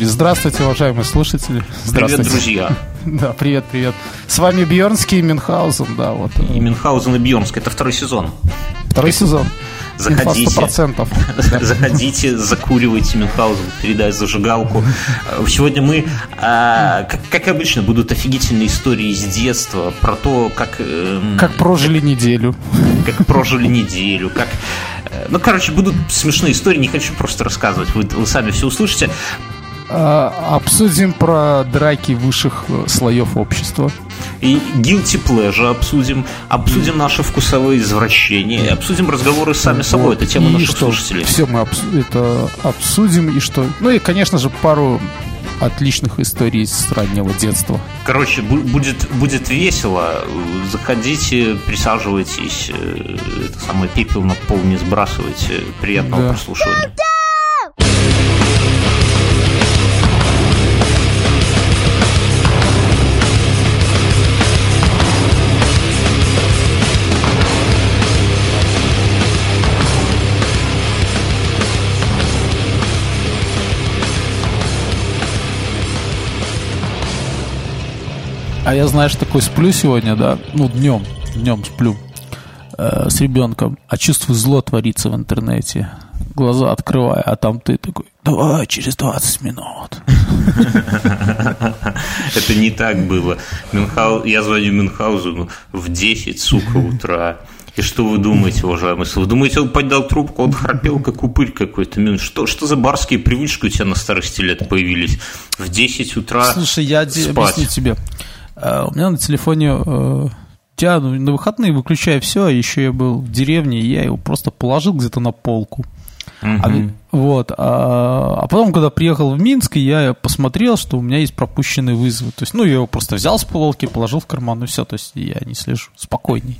Здравствуйте, уважаемые слушатели. Здравствуйте. Привет, друзья. Да, привет, привет. С вами Бьернский и Мюнхгаузен, да, вот. И Мюнхгаузен и Бьернский, это второй сезон. Второй сезон. Заходите, заходите, закуривайте Мюнхгаузен, передай зажигалку. Сегодня мы, а, как, как обычно, будут офигительные истории из детства про то, как... Эм, как прожили неделю. Как прожили неделю, как... Э, ну, короче, будут смешные истории, не хочу просто рассказывать, вы, вы сами все услышите. А, обсудим про драки высших э, слоев общества. И guilty pleasure обсудим, обсудим наши вкусовые извращения, обсудим разговоры сами собой. Это тема и наших что? слушателей. Все мы обс... это обсудим и что. Ну и, конечно же, пару отличных историй с раннего детства. Короче, будет, будет весело. Заходите, присаживайтесь. Э, это самое пепел на пол не сбрасывайте. Приятного да. прослушивания. А я, знаешь, такой сплю сегодня, да, ну, днем, днем сплю э, с ребенком, а чувствую зло творится в интернете. Глаза открывая, а там ты такой, давай через 20 минут. Это не так было. Я звоню Мюнхгаузену в 10, сука, утра. И что вы думаете, уважаемый Вы думаете, он поднял трубку, он храпел, как упырь какой-то? Что, что за барские привычки у тебя на старости лет появились? В 10 утра Слушай, я спать. объясню тебе. А, у меня на телефоне э, я на выходные выключаю все, а еще я был в деревне, и я его просто положил где-то на полку. Uh-huh. А, вот, а, а потом, когда приехал в Минск, я посмотрел, что у меня есть пропущенные вызовы. То есть, ну, я его просто взял с полки, положил в карман, и все. То есть, я не слежу, спокойней.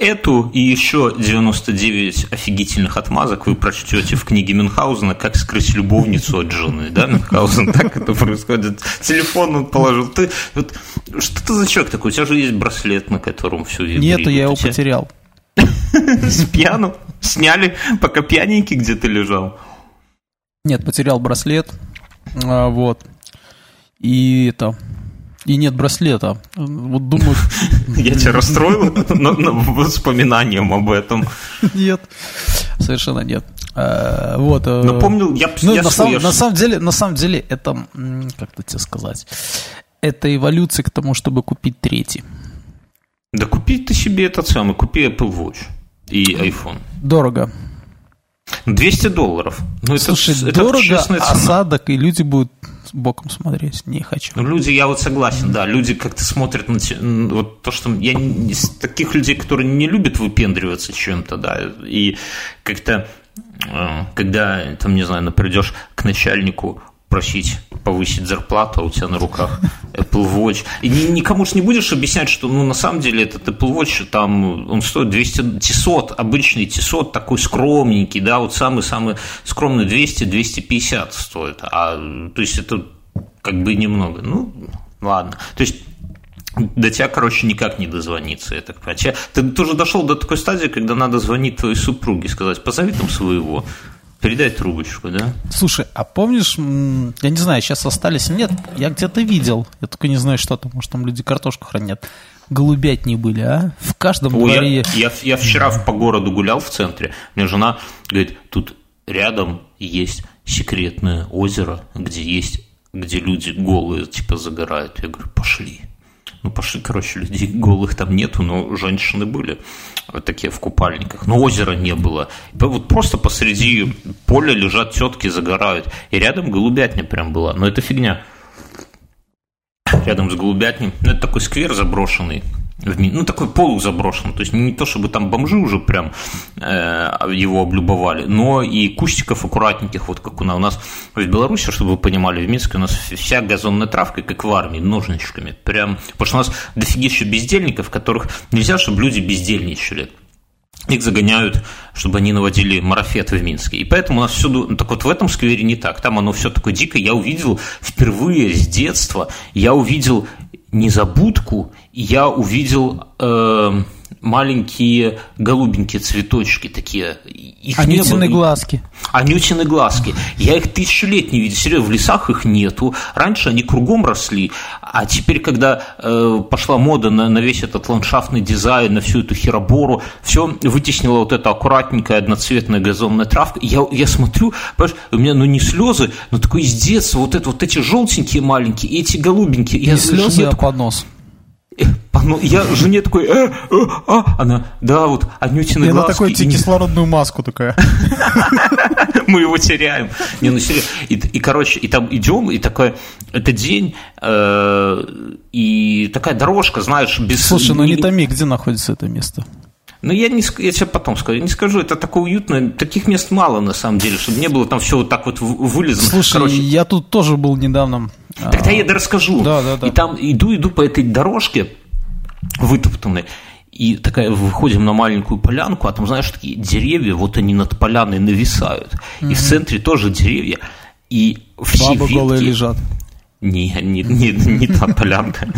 Эту и еще 99 офигительных отмазок вы прочтете в книге Мюнхгаузена «Как скрыть любовницу от жены». Да, Мюнхгаузен, так это происходит. Телефон он положил. Ты, вот, что ты за человек такой? У тебя же есть браслет, на котором все. Нет, я его потерял. С пьяну? Сняли, пока пьяненький где-то лежал? Нет, потерял браслет. А, вот. И это и нет браслета. Вот думаю... Я тебя расстроил воспоминанием об этом? Нет, совершенно нет. Э, вот. Э, я, ну, я на, сам, на самом деле, на самом деле, это, как-то тебе сказать, это эволюция к тому, чтобы купить третий. Да купи ты себе этот самый, купи Apple Watch и iPhone. Дорого. 200 долларов. Ну, Слушай, это, дорого, это осадок, и люди будут боком смотреть, не хочу. Ну, люди, я вот согласен, да, люди как-то смотрят на те, вот то, что я таких людей, которые не любят выпендриваться чем-то, да, и как-то э, когда, там, не знаю, придешь к начальнику просить повысить зарплату, а у тебя на руках Apple Watch. И никому же не будешь объяснять, что ну, на самом деле этот Apple Watch, там, он стоит 200, Тисот, обычный Тисот, такой скромненький, да, вот самый-самый скромный 200-250 стоит. А, то есть это как бы немного. Ну, ладно. То есть до тебя, короче, никак не дозвониться, я так понимаю. Ты тоже дошел до такой стадии, когда надо звонить твоей супруге, сказать, позови там своего. Передай трубочку, да? Слушай, а помнишь, я не знаю, сейчас остались нет, я где-то видел, я только не знаю, что там, может, там люди картошку хранят. Голубять не были, а? В каждом Ой, дворе... Я, я, я вчера по городу гулял в центре, мне жена говорит, тут рядом есть секретное озеро, где есть, где люди голые, типа, загорают. Я говорю, пошли. Ну, пошли, короче, людей голых там нету, но женщины были вот такие в купальниках. Но озера не было. Вот просто посреди поля лежат тетки, загорают. И рядом голубятня прям была. Но это фигня. Рядом с голубятней. Ну, это такой сквер заброшенный ну, такой полузаброшенный, то есть не то, чтобы там бомжи уже прям э, его облюбовали, но и кустиков аккуратненьких, вот как у нас, у нас в Беларуси, чтобы вы понимали, в Минске у нас вся газонная травка, как в армии, ножничками, прям, потому что у нас дофигища бездельников, которых нельзя, чтобы люди бездельничали их загоняют, чтобы они наводили марафет в Минске. И поэтому у нас всюду, ну, так вот в этом сквере не так, там оно все такое дикое. Я увидел впервые с детства, я увидел незабудку, я увидел э, маленькие голубенькие цветочки такие. Их Анютины глазки. Анютины глазки. Я их тысячу лет не видел. Серьезно, в лесах их нету. Раньше они кругом росли. А теперь, когда э, пошла мода на, на весь этот ландшафтный дизайн, на всю эту херобору, все вытеснило вот эта аккуратненькая одноцветная газонная травка. Я, я смотрю, понимаешь, у меня ну не слезы, но такой из детства, вот, это, вот эти желтенькие маленькие, эти голубенькие. Не я, слезы, а поднос. Ну, я жене такой, э, э, а, она, да, вот, Анютины глазки. Она такой, тебе кислородную маску такая. Мы его теряем. Не, ну, серьезно. И, и, короче, и там идем, и такой, это день, э, и такая дорожка, знаешь, без... Слушай, ну не томи, где находится это место? Ну, я, не, я тебе потом скажу. Я не скажу, это такое уютное. Таких мест мало, на самом деле, чтобы не было там все вот так вот вылезано. Слушай, Короче, я тут тоже был недавно. Тогда я расскажу. Да, да, да. И там иду, иду по этой дорожке, вытоптанной. И такая, выходим на маленькую полянку, а там, знаешь, такие деревья, вот они над поляной нависают. Mm-hmm. И в центре тоже деревья. И все Бабы ветки, голые лежат. Не, не, не, не та полянка.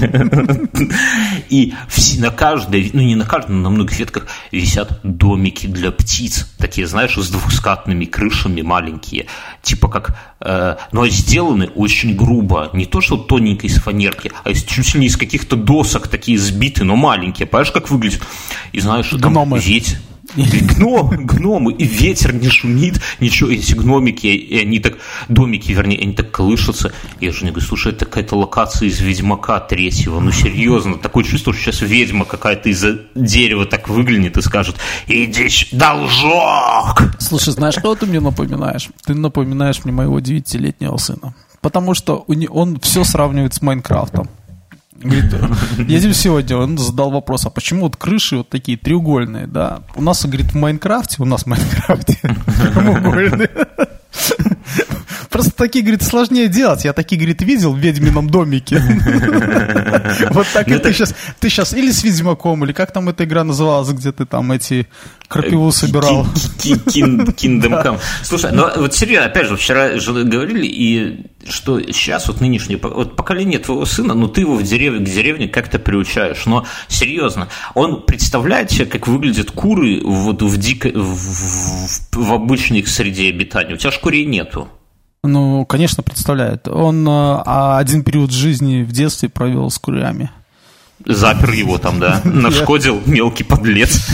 И все, на каждой, ну не на каждой, но на многих ветках висят домики для птиц. Такие, знаешь, с двухскатными крышами маленькие. Типа как, э, но сделаны очень грубо. Не то, что тоненько из фанерки, а из, чуть ли не из каких-то досок такие сбитые, но маленькие. Понимаешь, как выглядит? И знаешь, там Гномы. ветер Гном, гномы, и ветер не шумит, ничего, эти гномики, и они так, домики, вернее, они так колышутся. Я же не говорю, слушай, это какая-то локация из Ведьмака третьего, ну серьезно, такое чувство, что сейчас ведьма какая-то из-за дерева так выглянет и скажет, иди, должок! Слушай, знаешь, что ты мне напоминаешь? Ты напоминаешь мне моего девятилетнего сына. Потому что он все сравнивает с Майнкрафтом. Говорит, едем сегодня, он задал вопрос, а почему вот крыши вот такие треугольные, да? У нас, говорит, в Майнкрафте, у нас в Майнкрафте прямоугольные. Просто такие, говорит, сложнее делать. Я такие, говорит, видел в ведьмином домике. Вот так и ты сейчас, ты сейчас или с Ведьмаком, или как там эта игра называлась, где ты там эти крапиву собирал. Kingdom Come. Слушай, ну вот серьезно, опять же, вчера же говорили, и что сейчас вот нынешнее вот поколение твоего сына, ну ты его в деревне, к деревне как-то приучаешь, но серьезно, он представляет себе, как выглядят куры вот в дикой, в, в, в обычной среде обитания. У тебя ж курей нету. Ну, конечно, представляет. Он а, один период жизни в детстве провел с курями. Запер его там, да? Нашкодил мелкий подлец.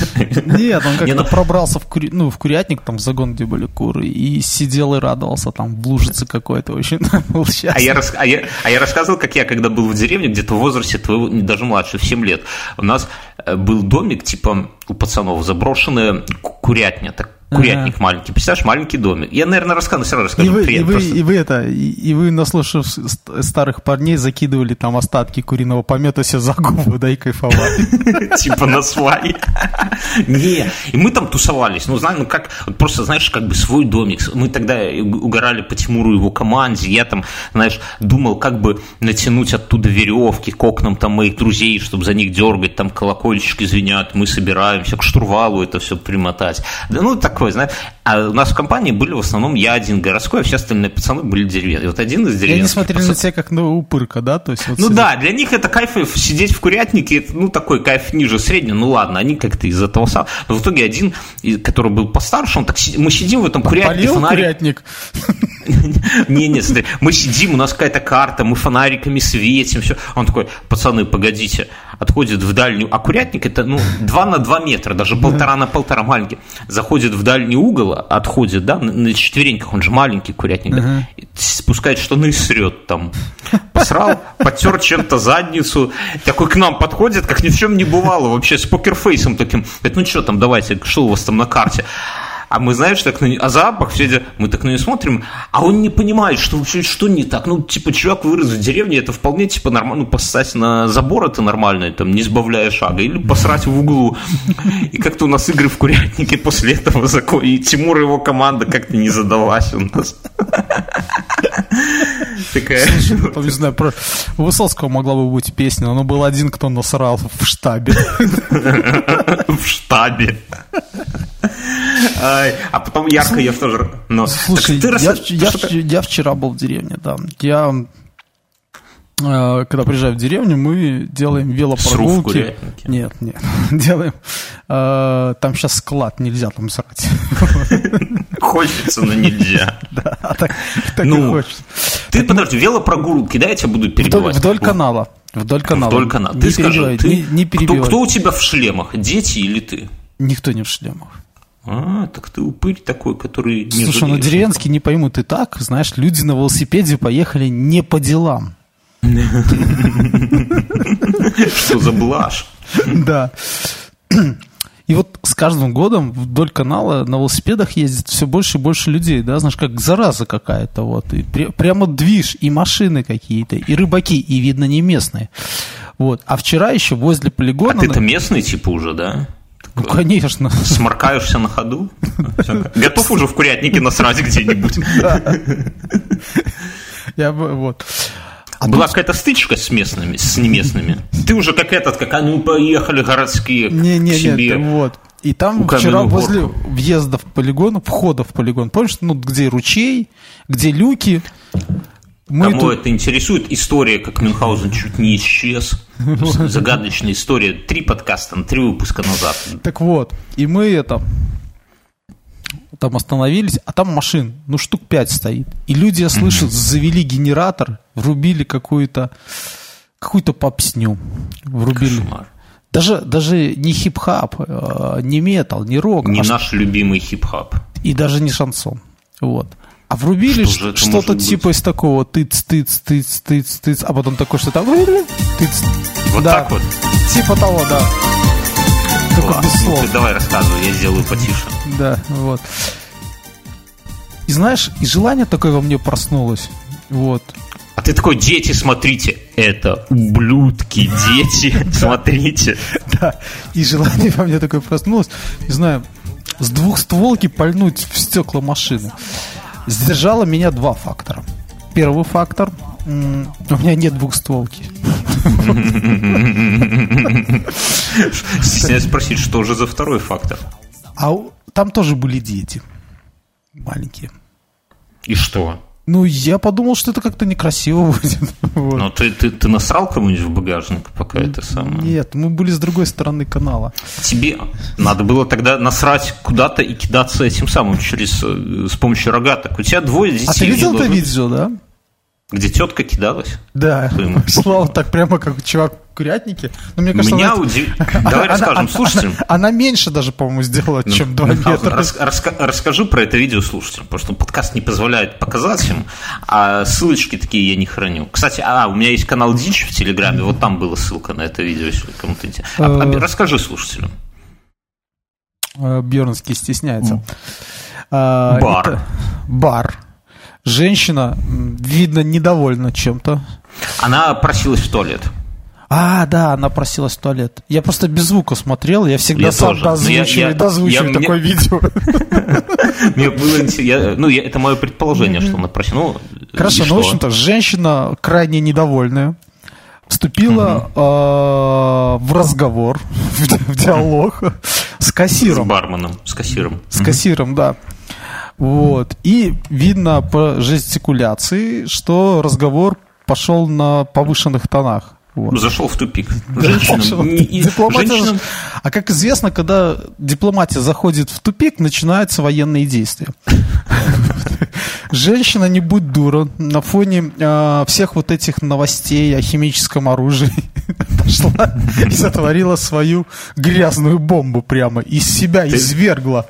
Нет, он как-то ну пробрался в, кури... ну, в курятник, там в загон, где были куры, и сидел и радовался, там в лужице какой-то, очень был. А я, рас... а, я... а я рассказывал, как я, когда был в деревне, где-то в возрасте твоего, даже младше, в 7 лет, у нас э, был домик, типа, у пацанов, заброшенная курятня, так Курятник ага. маленький. Представляешь, маленький домик. Я, наверное, рассказываю, все равно расскажу. И вы, и, вы, просто... и вы это, и, и вы, наслушав старых парней, закидывали там остатки куриного помета себе за губу, да, и кайфовали. Типа на свай. Не, и мы там тусовались. Ну, знаешь, ну как, просто, знаешь, как бы свой домик. Мы тогда угорали по Тимуру его команде. Я там, знаешь, думал, как бы натянуть оттуда веревки к окнам там моих друзей, чтобы за них дергать, там колокольчики звенят, мы собираемся, к штурвалу это все примотать. Да, ну, так такой, знаешь. А у нас в компании были в основном я один городской, а все остальные пацаны были деревенские. Вот один из деревенских... они смотрели пацан... на тебя как на упырка, да? То есть, вот ну сидят... да, для них это кайф сидеть в курятнике, ну такой кайф ниже среднего, ну ладно, они как-то из этого сам. Но в итоге один, который был постарше, он так мы сидим в этом курятнике, фонарик... курятник? Не-не, смотри, мы сидим, у нас какая-то карта, мы фонариками светим, все. Он такой, пацаны, погодите, отходит в дальнюю, а курятник это, ну, 2 на 2 метра, даже полтора на полтора маленький, заходит в дальний угол, отходит, да, на четвереньках, он же маленький курятник, да, спускает штаны и срет там. Посрал, потер чем-то задницу, такой к нам подходит, как ни в чем не бывало, вообще с покерфейсом таким. Говорит, ну что там, давайте, что у вас там на карте? А мы, знаешь, так на нее, а запах, все мы так на нее смотрим, а он не понимает, что вообще, что не так. Ну, типа, чувак вырос в деревне, это вполне, типа, нормально, ну, поссать на забор это нормально, там, не сбавляя шага, или посрать в углу. И как-то у нас игры в курятнике после этого закон, и Тимур и его команда как-то не задалась у нас. Такая. Не знаю, про Высоцкого могла бы быть песня, но был один, кто насрал в штабе. В штабе. А потом ярко я тоже... Слушай, я вчера был в деревне, да. Я э, когда приезжаю в деревню, мы делаем велопрогулки. Нет, нет. делаем, Э, там сейчас склад, нельзя там срать. Хочется, но нельзя. Да, так и Ну, хочется. Ты подожди, велопрогулки, да, я тебя буду перебивать? вдоль канала. Вдоль канала. Вдоль канала. Не Ты скажи, ты- не- не перебивай. кто у тебя в шлемах, дети или ты? Никто не в шлемах. А, так ты упырь такой, который не Слушай, ну жалеет. деревенские не поймут и так, знаешь, люди на велосипеде поехали не по делам. Что за блажь? Да. И вот с каждым годом вдоль канала на велосипедах ездит все больше и больше людей, да, знаешь, как зараза какая-то, вот, и пре- прямо движ, и машины какие-то, и рыбаки, и, видно, не местные. Вот. А вчера еще возле А полигона... ты-то местный типа уже, да? Ну, конечно. Сморкаешься на ходу? Готов уже в курятнике насрать где-нибудь? Я бы, вот. А Была тут- какая-то стычка с местными, с неместными. Ты уже как этот, как они поехали городские Не, к не, себе. нет, вот. И там вчера каменную возле горку. въезда в полигон, входа в полигон, помнишь, ну, где ручей, где люки, мы Кому тут- это интересует, история, как Мюнхгаузен чуть не исчез. Загадочная история. Три подкаста, три выпуска назад. Так вот, и мы это там остановились, а там машин, ну, штук пять стоит. И люди, я слышу, завели генератор, врубили какую-то какую-то попсню. Врубили. Кошмар. Даже, даже не хип-хап, э, не метал, не рок, Не а ш- наш любимый хип-хап. и даже не шансон. Вот. А врубили Что ш- что-то типа из такого тыц, тыц, тыц, тыц, тыц, а потом такое что-то тыц. Вот Да. так вот. Типа того, да. Только без Ну, слов. ты давай рассказывай, я сделаю потише. Да, вот. И знаешь, и желание такое во мне проснулось. Вот. А ты такой, дети, смотрите, это ублюдки, дети, смотрите. Да. И желание во мне такое проснулось. Не знаю, с двухстволки пальнуть в стекла машины. Сдержало меня два фактора. Первый фактор у меня нет двухстволки. Стесняюсь спросить, что же за второй фактор? А там тоже были дети. Маленькие. И что? Ну, я подумал, что это как-то некрасиво будет. Вот. Ну, ты, ты, ты насрал кому-нибудь в багажник, пока это самое? Нет, мы были с другой стороны канала. Тебе надо было тогда насрать куда-то и кидаться этим самым через э, с помощью рогаток. У тебя двое детей. А ты видел это видео, да? Где тетка кидалась? Да, шла так прямо как чувак в курятнике. Но мне кажется, Меня она- удивило. Давай она- расскажем она- слушателям. Она, она меньше даже, по-моему, сделала, чем 2 Мюнхгаузен, метра. рас- раска- расскажу про это видео слушателям, потому что подкаст не позволяет показать им, а ссылочки такие я не храню. Кстати, а, у меня есть канал Дичь в Телеграме, вот там была ссылка на это видео, если кому-то интересно. А- а Э. расскажи слушателям. Э, Бьернский стесняется. А, Бар. это- бар. Женщина, видно, недовольна чем-то. Она просилась в туалет. А, да, она просилась в туалет. Я просто без звука смотрел, я всегда Я сам тоже. Но я- дозвучиваю, я- дозвучиваю я- такое мне- видео. Мне было интересно, я- ну, я- это мое предположение, что она просила. Ну, Хорошо, ну, в общем-то, женщина крайне недовольная вступила э, в разговор, в, ди- в диалог с С кассиром. барменом, с кассиром. С кассиром, да. Вот. И видно по жестикуляции, что разговор пошел на повышенных тонах. Вот. Зашел в тупик. Не- А как известно, когда дипломатия заходит в тупик, начинаются военные действия. Женщина, не будь дура, на фоне э, всех вот этих новостей о химическом оружии пошла и сотворила свою грязную бомбу прямо, из себя извергла.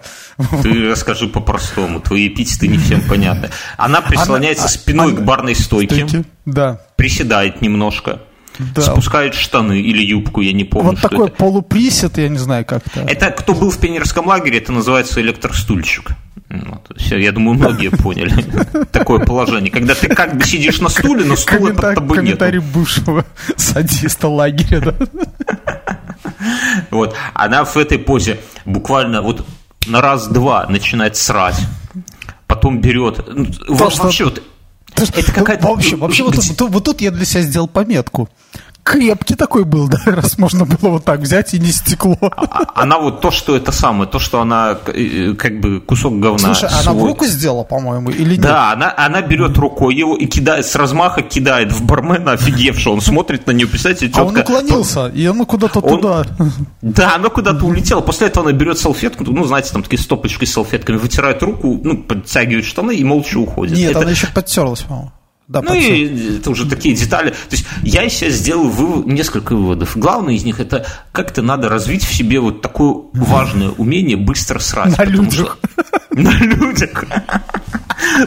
Ты расскажи по-простому, твои эпитеты не всем понятны. Она прислоняется Она- спиной она- к барной стойке, Стойки. Да. приседает немножко, Да. спускает штаны или юбку, я не помню, Вот такой это. полуприсед, я не знаю, как это. Это кто был в пионерском лагере, это называется электростульчик. Вот, всё, я думаю, многие поняли такое положение. Когда ты как бы сидишь на стуле, но стула под Комментарий, тобой комментарий нет. бывшего садиста лагеря, да? Вот. Она в этой позе буквально вот на раз-два начинает срать, потом берет... ну, Вообще вот Это какая-то... Вообще вот, тут- вот тут я для себя сделал пометку. Крепкий такой был, да, раз можно было вот так взять и не стекло. А, а, она вот то, что это самое, то, что она э, как бы кусок говна. Слушай, свой. она в руку сделала, по-моему, или нет? Да, она, она берет рукой его и кидает, с размаха кидает в бармена, офигевшего. Он смотрит на нее, представляете, тетка... А он уклонился, и она куда-то он, туда. Да, она куда-то улетела. После этого она берет салфетку, ну, знаете, там такие стопочки с салфетками, вытирает руку, ну, подтягивает штаны и молча уходит. Нет, это... она еще подтерлась, по-моему. Да, ну и это уже такие детали. То есть я себя сделал вывод, несколько выводов. Главное из них это как-то надо развить в себе вот такое важное умение быстро срать. На людях. Что, на людях.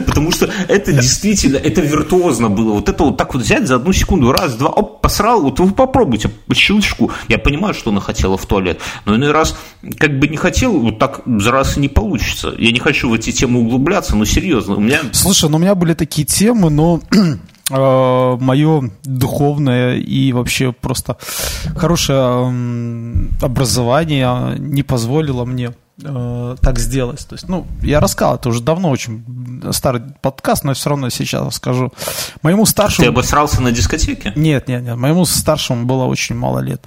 Потому что это действительно, это виртуозно было. Вот это вот так вот взять за одну секунду, раз, два, оп, посрал, вот вы попробуйте по щелчку. Я понимаю, что она хотела в туалет, но иной раз как бы не хотел, вот так за раз и не получится. Я не хочу в эти темы углубляться, но серьезно, у меня... Слушай, ну у меня были такие темы, но мое духовное и вообще просто хорошее образование не позволило мне э, так сделать. То есть, ну, я рассказал, это уже давно очень старый подкаст, но все равно сейчас скажу. Моему старшему... Ты обосрался на дискотеке? Нет, нет, нет. Моему старшему было очень мало лет.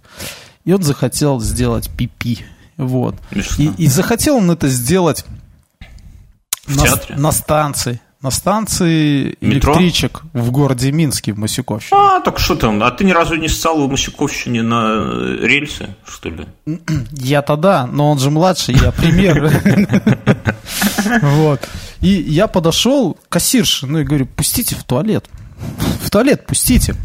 И он захотел сделать пипи. Вот. И, и захотел он это сделать в на, театре? на станции на станции Метро? электричек в городе Минске, в Масюковщине. А, так что там? А ты ни разу не ссал в Масюковщине на э, рельсы, что ли? Я тогда, но он же младший, я пример. Вот. И я подошел к кассирше, ну и говорю, пустите в туалет. В туалет пустите.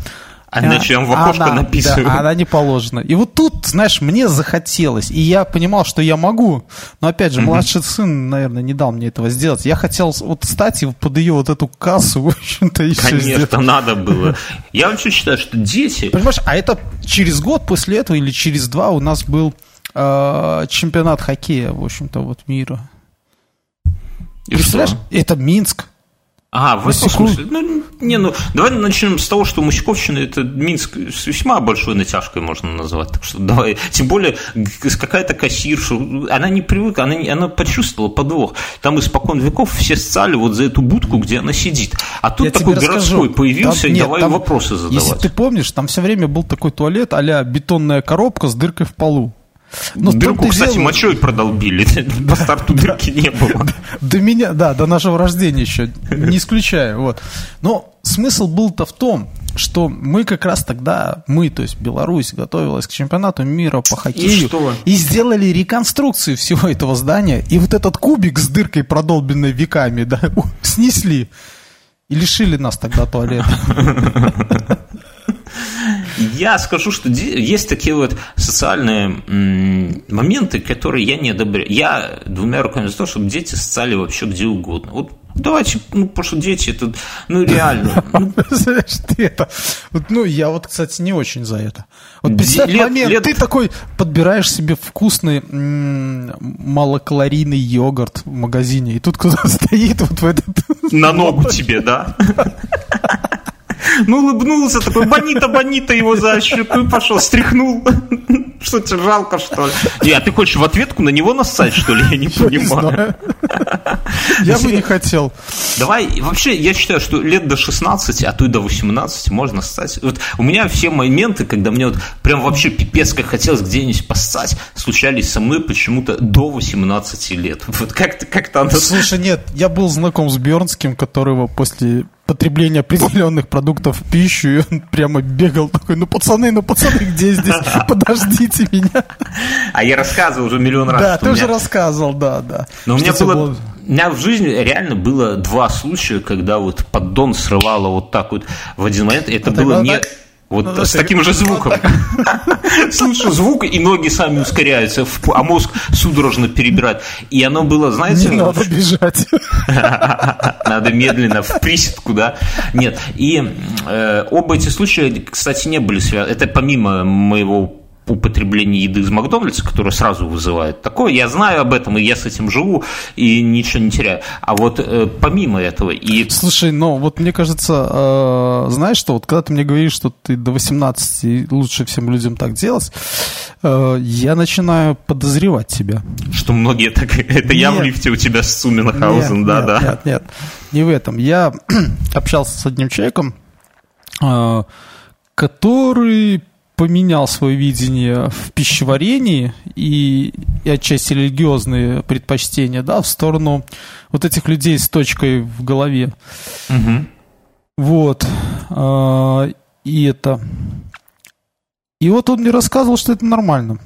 А иначе я в окошко она, написываю. Да, она не положена. И вот тут, знаешь, мне захотелось. И я понимал, что я могу. Но опять же, младший сын, наверное, не дал мне этого сделать. Я хотел вот стать и под ее вот эту кассу, в общем-то, еще Конечно, сделать. надо было. Я вообще считаю, что дети... Понимаешь, а это через год после этого или через два у нас был э, чемпионат хоккея, в общем-то, вот мира. И Представляешь, что? это Минск. А, в этом смысле? Ну, не, ну, давай начнем с того, что Московщина – это Минск с весьма большой натяжкой можно назвать. Так что давай, тем более какая-то кассирша, она не привыкла, она, она почувствовала подвох. Там испокон веков все сцали вот за эту будку, где она сидит. А тут Я такой городской появился, там, и нет, давай там, вопросы задавать. Если ты помнишь, там все время был такой туалет а бетонная коробка с дыркой в полу. Ну, Дырку, кстати, дело... мочой продолбили. По старту дырки не было. До меня, да, до нашего рождения еще, не исключаю. Вот. Но смысл был-то в том, что мы как раз тогда, мы, то есть Беларусь, готовилась к чемпионату мира по хоккею. И, и сделали реконструкцию всего этого здания. И вот этот кубик с дыркой, продолбенной веками, да, снесли. И лишили нас тогда туалета. Я скажу, что есть такие вот социальные моменты, которые я не одобряю. Я двумя руками за то, чтобы дети социали вообще где угодно. Вот Давайте, ну, потому что дети, это, ну, реально. Знаешь, ты это... Ну, я вот, кстати, не очень за это. Вот представь лет, момент, лет... ты такой подбираешь себе вкусный малокалорийный йогурт в магазине, и тут кто-то стоит вот в этот... На ногу тебе, да? Ну, улыбнулся, такой, Бонита, Бонита его за щеку пошел, стряхнул. Что тебе жалко, что ли? Не, а ты хочешь в ответку на него нассать, что ли? Я не понимаю. Я бы не хотел. Давай, вообще, я считаю, что лет до 16, а то и до 18 можно ссать. Вот у меня все моменты, когда мне вот прям вообще пипец как хотелось где-нибудь поссать, случались со мной почему-то до 18 лет. Вот как-то как-то оно... Слушай, нет, я был знаком с Бернским, которого после потребления определенных продуктов в пищу, и он прямо бегал такой, ну пацаны, ну пацаны, где здесь? Подождите меня. А я рассказывал уже миллион раз. Да, ты меня... уже рассказывал, да, да. Но у меня было... было... У меня в жизни реально было два случая, когда вот поддон срывало вот так вот в один момент. Это ну, было не... Так вот ну, с таким же звуком. Слышу звук, и ноги сами ускоряются, а мозг судорожно перебирает. И оно было, знаете... Не надо бежать. Надо медленно, в приседку, да? Нет. И э, оба эти случая, кстати, не были связаны. Это помимо моего употребление еды из Макдональдса, которое сразу вызывает такое. Я знаю об этом, и я с этим живу, и ничего не теряю. А вот э, помимо этого... И... Слушай, ну вот мне кажется, э, знаешь что, вот когда ты мне говоришь, что ты до 18 лучше всем людям так делать, э, я начинаю подозревать тебя. Что многие так... Это нет, я в лифте у тебя с Суменхаузен, да, нет, да. Нет, нет, не в этом. Я общался с одним человеком, э, который поменял свое видение в пищеварении и, и отчасти религиозные предпочтения, да, в сторону вот этих людей с точкой в голове. Угу. Вот. А, и это... И вот он мне рассказывал, что это нормально.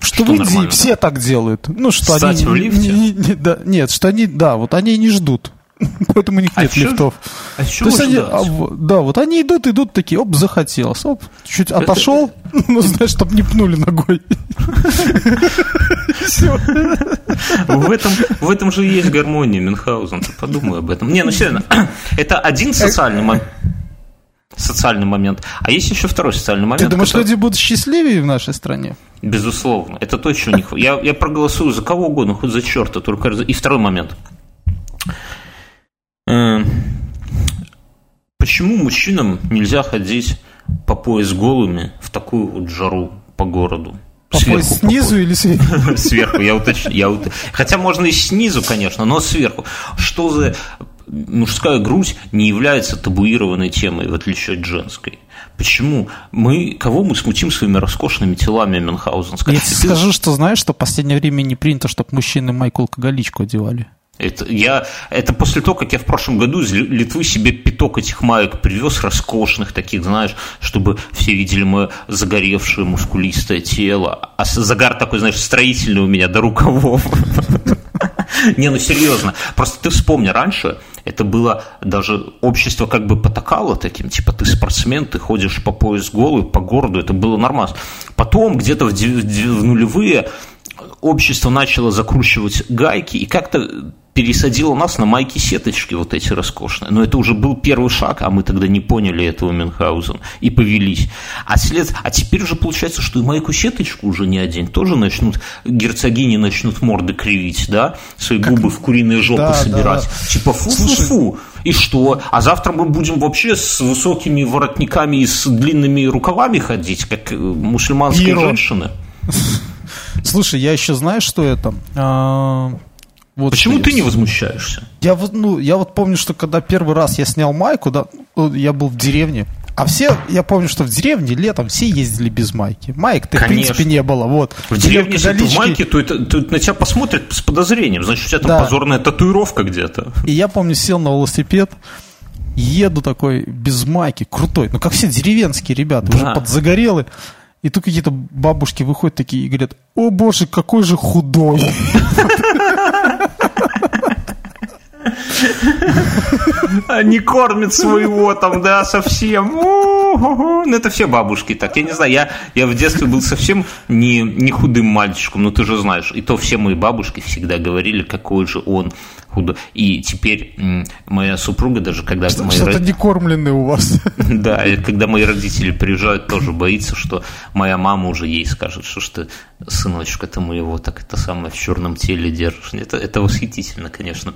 Что, что в Индии все так делают. Ну, что Стать они... в лифте? Не, не, да, нет, что они, да, вот они не ждут. Поэтому у них а нет лифтов. А чего они, а, да, вот они идут, идут такие, оп, захотелось, оп, чуть отошел, ну, знаешь, чтобы не пнули ногой. В этом, в этом же есть гармония, Мюнхгаузен, подумай об этом. Не, ну серьезно, это один социальный момент социальный момент. А есть еще второй социальный момент. Ты думаешь, который... люди будут счастливее в нашей стране? Безусловно. Это точно у них. Я, я проголосую за кого угодно, хоть за черта. Только... И второй момент. Э, почему мужчинам нельзя ходить по пояс голыми в такую вот жару по городу? По сверху, пояс снизу по или сверху? Сверху, я уточню. Я ут... Хотя можно и снизу, конечно, но сверху. Что за мужская грудь не является табуированной темой, в отличие от женской? Почему? Мы, кого мы смутим своими роскошными телами Мюнхгаузен? Я тебе скажу, что знаешь, что в последнее время не принято, чтобы мужчины майку алкоголичку одевали. Это, я, это после того, как я в прошлом году из Литвы себе пяток этих маек привез, роскошных таких, знаешь, чтобы все видели мое загоревшее мускулистое тело. А загар такой, знаешь, строительный у меня до рукавов. Не, ну серьезно. Просто ты вспомни, раньше это было даже общество как бы потакало таким, типа ты спортсмен, ты ходишь по пояс голый по городу, это было нормально. Потом где-то в, в нулевые общество начало закручивать гайки, и как-то пересадила нас на майки сеточки вот эти роскошные. Но это уже был первый шаг, а мы тогда не поняли этого Мюнхгаузен и повелись. А, след... а теперь уже получается, что и майку сеточку уже не один тоже начнут, герцогини начнут морды кривить, да, свои как... губы в куриные жопы да, собирать. Да. Типа фу-фу-фу. И что? А завтра мы будем вообще с высокими воротниками и с длинными рукавами ходить, как мусульманские Пиро. женщины. Слушай, я еще знаю, что это. А, вот Почему ты я... не возмущаешься? Я вот, ну, я вот помню, что когда первый раз я снял майку, да, ну, я был в деревне, а все, я помню, что в деревне летом все ездили без майки. Майк-то, в принципе, не было. Вот. В деревне, если ты в майке, то, это, то на тебя посмотрят с подозрением. Значит, у тебя там да. позорная татуировка где-то. И я помню, сел на велосипед, еду такой без майки, крутой. Ну, как все деревенские ребята, да. уже подзагорелые. И тут какие-то бабушки выходят такие и говорят, о боже, какой же худой. Не кормит своего там, да, совсем. Ну, это все бабушки так. Я не знаю, я, я в детстве был совсем не, не худым мальчиком, но ты же знаешь. И то все мои бабушки всегда говорили, какой же он худой. И теперь моя супруга даже, когда... Что, мои что-то род... не кормленный у вас. Да, когда мои родители приезжают, тоже боится, что моя мама уже ей скажет, что ты, сыночка, ты моего так это самое в черном теле держишь. Это, это восхитительно, конечно.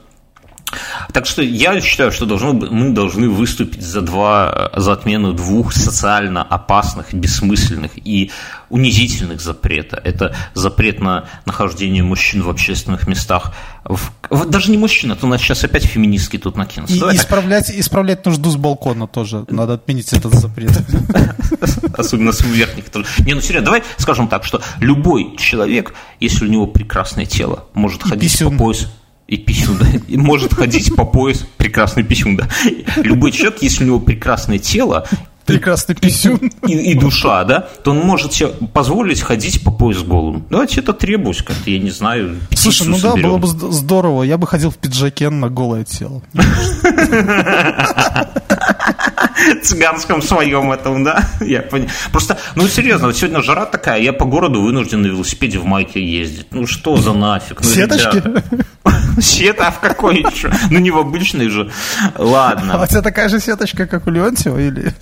Так что я считаю, что должно, мы должны выступить за, два, за отмену двух социально опасных, бессмысленных и унизительных запрета. Это запрет на нахождение мужчин в общественных местах. В, даже не мужчин, а то у нас сейчас опять феминистки тут накинутся. И, исправлять, исправлять нужду с балкона тоже. Надо отменить этот запрет. Особенно с верхних. Не, ну серьезно, давай скажем так, что любой человек, если у него прекрасное тело, может ходить по поясу и писюн, да, и может ходить по пояс, прекрасный писюн, да. Любой человек, если у него прекрасное тело, прекрасный писюн. И, и, и душа, да, то он может себе позволить ходить по пояс голым. Давайте это требуюсь как-то, я не знаю. Слушай, ну соберем. да, было бы здорово. Я бы ходил в пиджаке на голое тело. цыганском своем этом, да? Я понял. Просто, ну серьезно, вот сегодня жара такая, я по городу вынужден на велосипеде в майке ездить. Ну что за нафиг? Ну, Сеточки? Сета, а в какой еще? Ну не в обычной же. Ладно. А у тебя такая же сеточка, как у Леонтьева, или?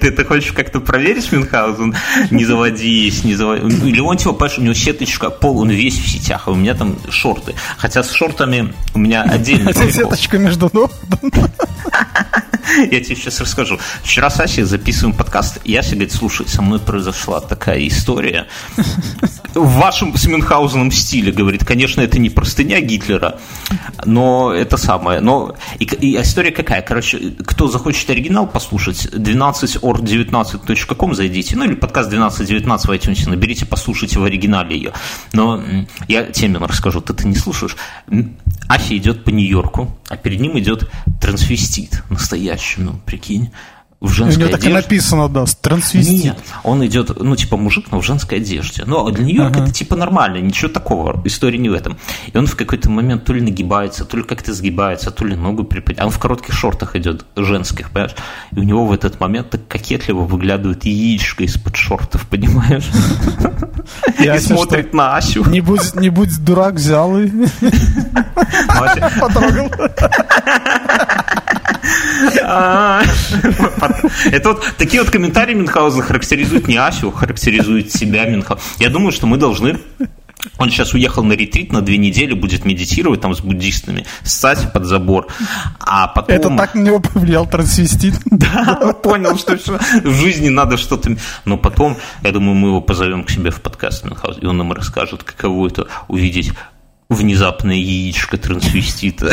Ты это хочешь как-то проверить, Мюнхгаузен? Не заводись, не заводись. Леонтьева, понимаешь, у него сеточка, пол, он весь в сетях, а у меня там шорты. Хотя с шортами у меня отдельно. Хотя сеточка между ног. Я тебе сейчас расскажу. Вчера с записываем подкаст, и Ася говорит, слушай, со мной произошла такая история. в вашем с Мюнхгаузеном стиле, говорит, конечно, это не простыня Гитлера, но это самое. Но и, и история какая? Короче, кто захочет оригинал послушать, 12or19.com зайдите, ну или подкаст 1219 в iTunes, наберите, послушайте в оригинале ее. Но я темен расскажу, ты, ты не слушаешь. Афи идет по Нью-Йорку, а перед ним идет трансвестит настоящий, ну, прикинь в женской У него одежде. так и написано, да, трансвестит. Нет, он идет, ну, типа мужик, но в женской одежде. Ну, а для Нью-Йорка ага. это типа нормально, ничего такого, история не в этом. И он в какой-то момент то ли нагибается, то ли как-то сгибается, то ли ногу припадет. А он в коротких шортах идет, женских, понимаешь? И у него в этот момент так кокетливо выглядывает яичко из-под шортов, понимаешь? И смотрит на Асю. Не будь, не будь дурак, взял и... Потрогал. А, это вот такие вот комментарии Мюнхгаузена характеризуют не Асю, характеризуют себя Мюнхгаузен. Я думаю, что мы должны он сейчас уехал на ретрит на две недели, будет медитировать там с буддистами, ссать под забор. А потом... Это так на него повлиял трансвестит. Да, понял, что в жизни надо что-то... Но потом, я думаю, мы его позовем к себе в подкаст, и он нам расскажет, каково это увидеть внезапное яичко трансвестита.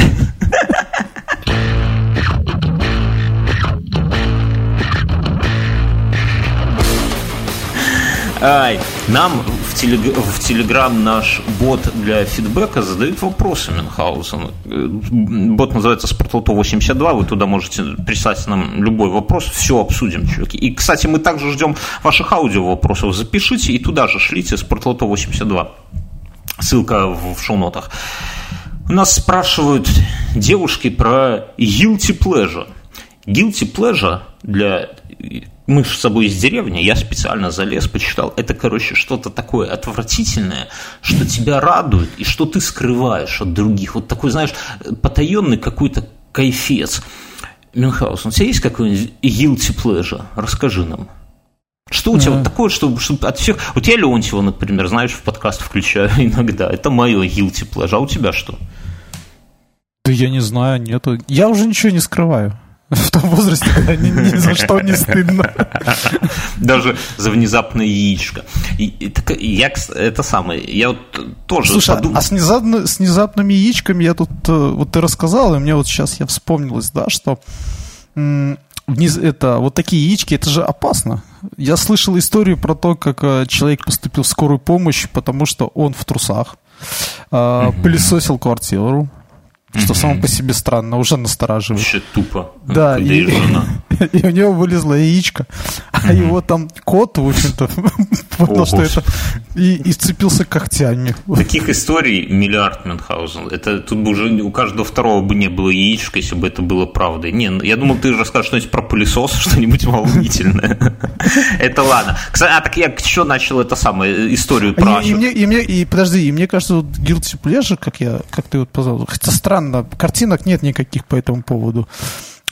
Нам в, телег... в Телеграм наш бот для фидбэка задают вопросы Мюнхгаузену. Бот называется Спортлото 82, вы туда можете прислать нам любой вопрос, все обсудим, чуваки. И, кстати, мы также ждем ваших аудио вопросов, запишите и туда же шлите Спортлото 82. Ссылка в шоу-нотах. У нас спрашивают девушки про guilty pleasure. Guilty pleasure для мы с собой из деревни, я специально залез, почитал. Это, короче, что-то такое отвратительное, что тебя радует и что ты скрываешь от других. Вот такой, знаешь, потаенный какой-то кайфец. Мюнхгаузен, у тебя есть какой-нибудь guilty pleasure? Расскажи нам. Что у тебя mm-hmm. вот такое, что, что от всех... Вот я Леонтьева, например, знаешь, в подкаст включаю иногда. Это мое guilty pleasure. А у тебя что? Да я не знаю, нету. Я уже ничего не скрываю. В том возрасте, когда ни, ни за что не стыдно. Даже за внезапное яичко. И, и, так, я, это самое, я вот тоже Слушай, подумал... а с, внезапно, с внезапными яичками я тут, э, вот ты рассказал, и мне вот сейчас я вспомнилось, да, что вниз, это, вот такие яички, это же опасно. Я слышал историю про то, как э, человек поступил в скорую помощь, потому что он в трусах, э, пылесосил квартиру, что само по себе странно, уже настораживает. Вообще тупо. Да, и, и у него вылезло яичко, а его там кот, в общем-то, понял, что это, и, и сцепился когтями. Таких историй миллиард Мюнхгаузен. Это тут бы уже у каждого второго бы не было яичка, если бы это было правдой. Не, ну, я думал, ты расскажешь что-нибудь про пылесос, что-нибудь волнительное. Это ладно. Кстати, а так я что начал это самое, историю про и, мне, и, мне, и подожди, и мне кажется, вот Guilty Pleasure, как, я, как ты вот позвал, хотя странно, картинок нет никаких по этому поводу.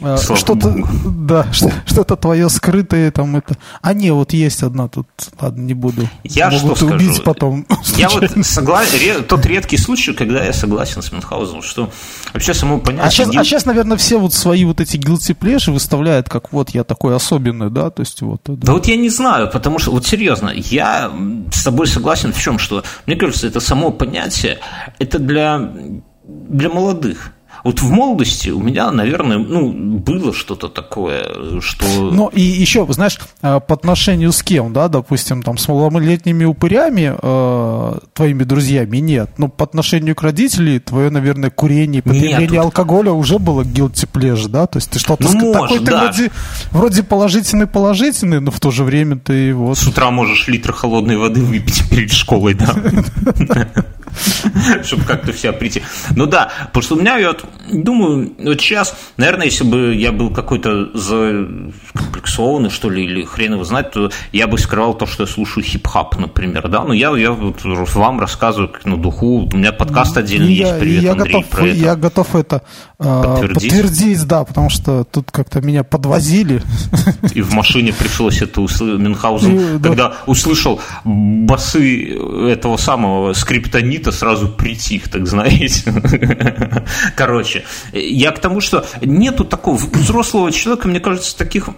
А, что-то, да, что-то твое скрытое там это. А не, вот есть одна тут, ладно, не буду. Я Могут что убить скажу? потом. Я вот согласен, тот редкий случай, когда я согласен с Мюнхгаузеном, что вообще само понятие... А сейчас, гил... а сейчас, наверное, все вот свои вот эти guilty pleasure выставляют, как вот я такой особенный, да, то есть вот. Да. да вот я не знаю, потому что, вот серьезно, я с тобой согласен в чем, что, мне кажется, это само понятие, это для, для молодых. Вот в молодости у меня, наверное, ну, было что-то такое, что... Ну, и еще, знаешь, э, по отношению с кем, да, допустим, там, с малолетними упырями, э, твоими друзьями нет, но по отношению к родителям твое, наверное, курение, потребление нет, алкоголя уже было guilty pleasure, да, то есть ты что-то... Ну, такой может, ты да. вроде, вроде положительный-положительный, но в то же время ты вот... С утра можешь литр холодной воды выпить перед школой, да. чтобы как-то в себя прийти. Ну да, потому что у меня, я вот думаю, вот сейчас, наверное, если бы я был какой-то закомплексованный, что ли, или хрен его знать, то я бы скрывал то, что я слушаю хип-хап, например, да, но я, я вот вам рассказываю как на духу, у меня подкаст отдельный я, есть, привет, я Андрей, готов, про это. Я готов это а, подтвердить. подтвердить, да, потому что тут как-то меня подвозили. И в машине пришлось это услышать, Мюнхгаузен, когда да. услышал басы этого самого скриптонита, то сразу притих, так знаете. Короче, я к тому, что нету такого взрослого человека, мне кажется, таких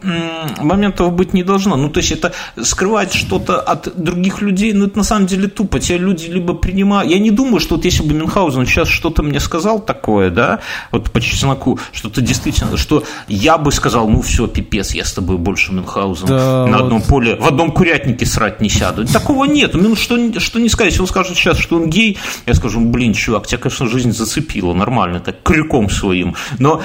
моментов быть не должно. Ну, то есть это скрывать что-то от других людей, ну, это на самом деле тупо. Те люди либо принимают... Я не думаю, что вот если бы Мюнхгаузен сейчас что-то мне сказал такое, да, вот по чесноку, что-то действительно, что я бы сказал, ну, все, пипец, я с тобой больше Мюнхгаузен да, на одном вот. поле, в одном курятнике срать не сяду. Такого нет. Ну, что, что не сказать, он скажет сейчас, что он гей, я скажу, блин, чувак, тебя, конечно, жизнь зацепила нормально, так, крюком своим. Но,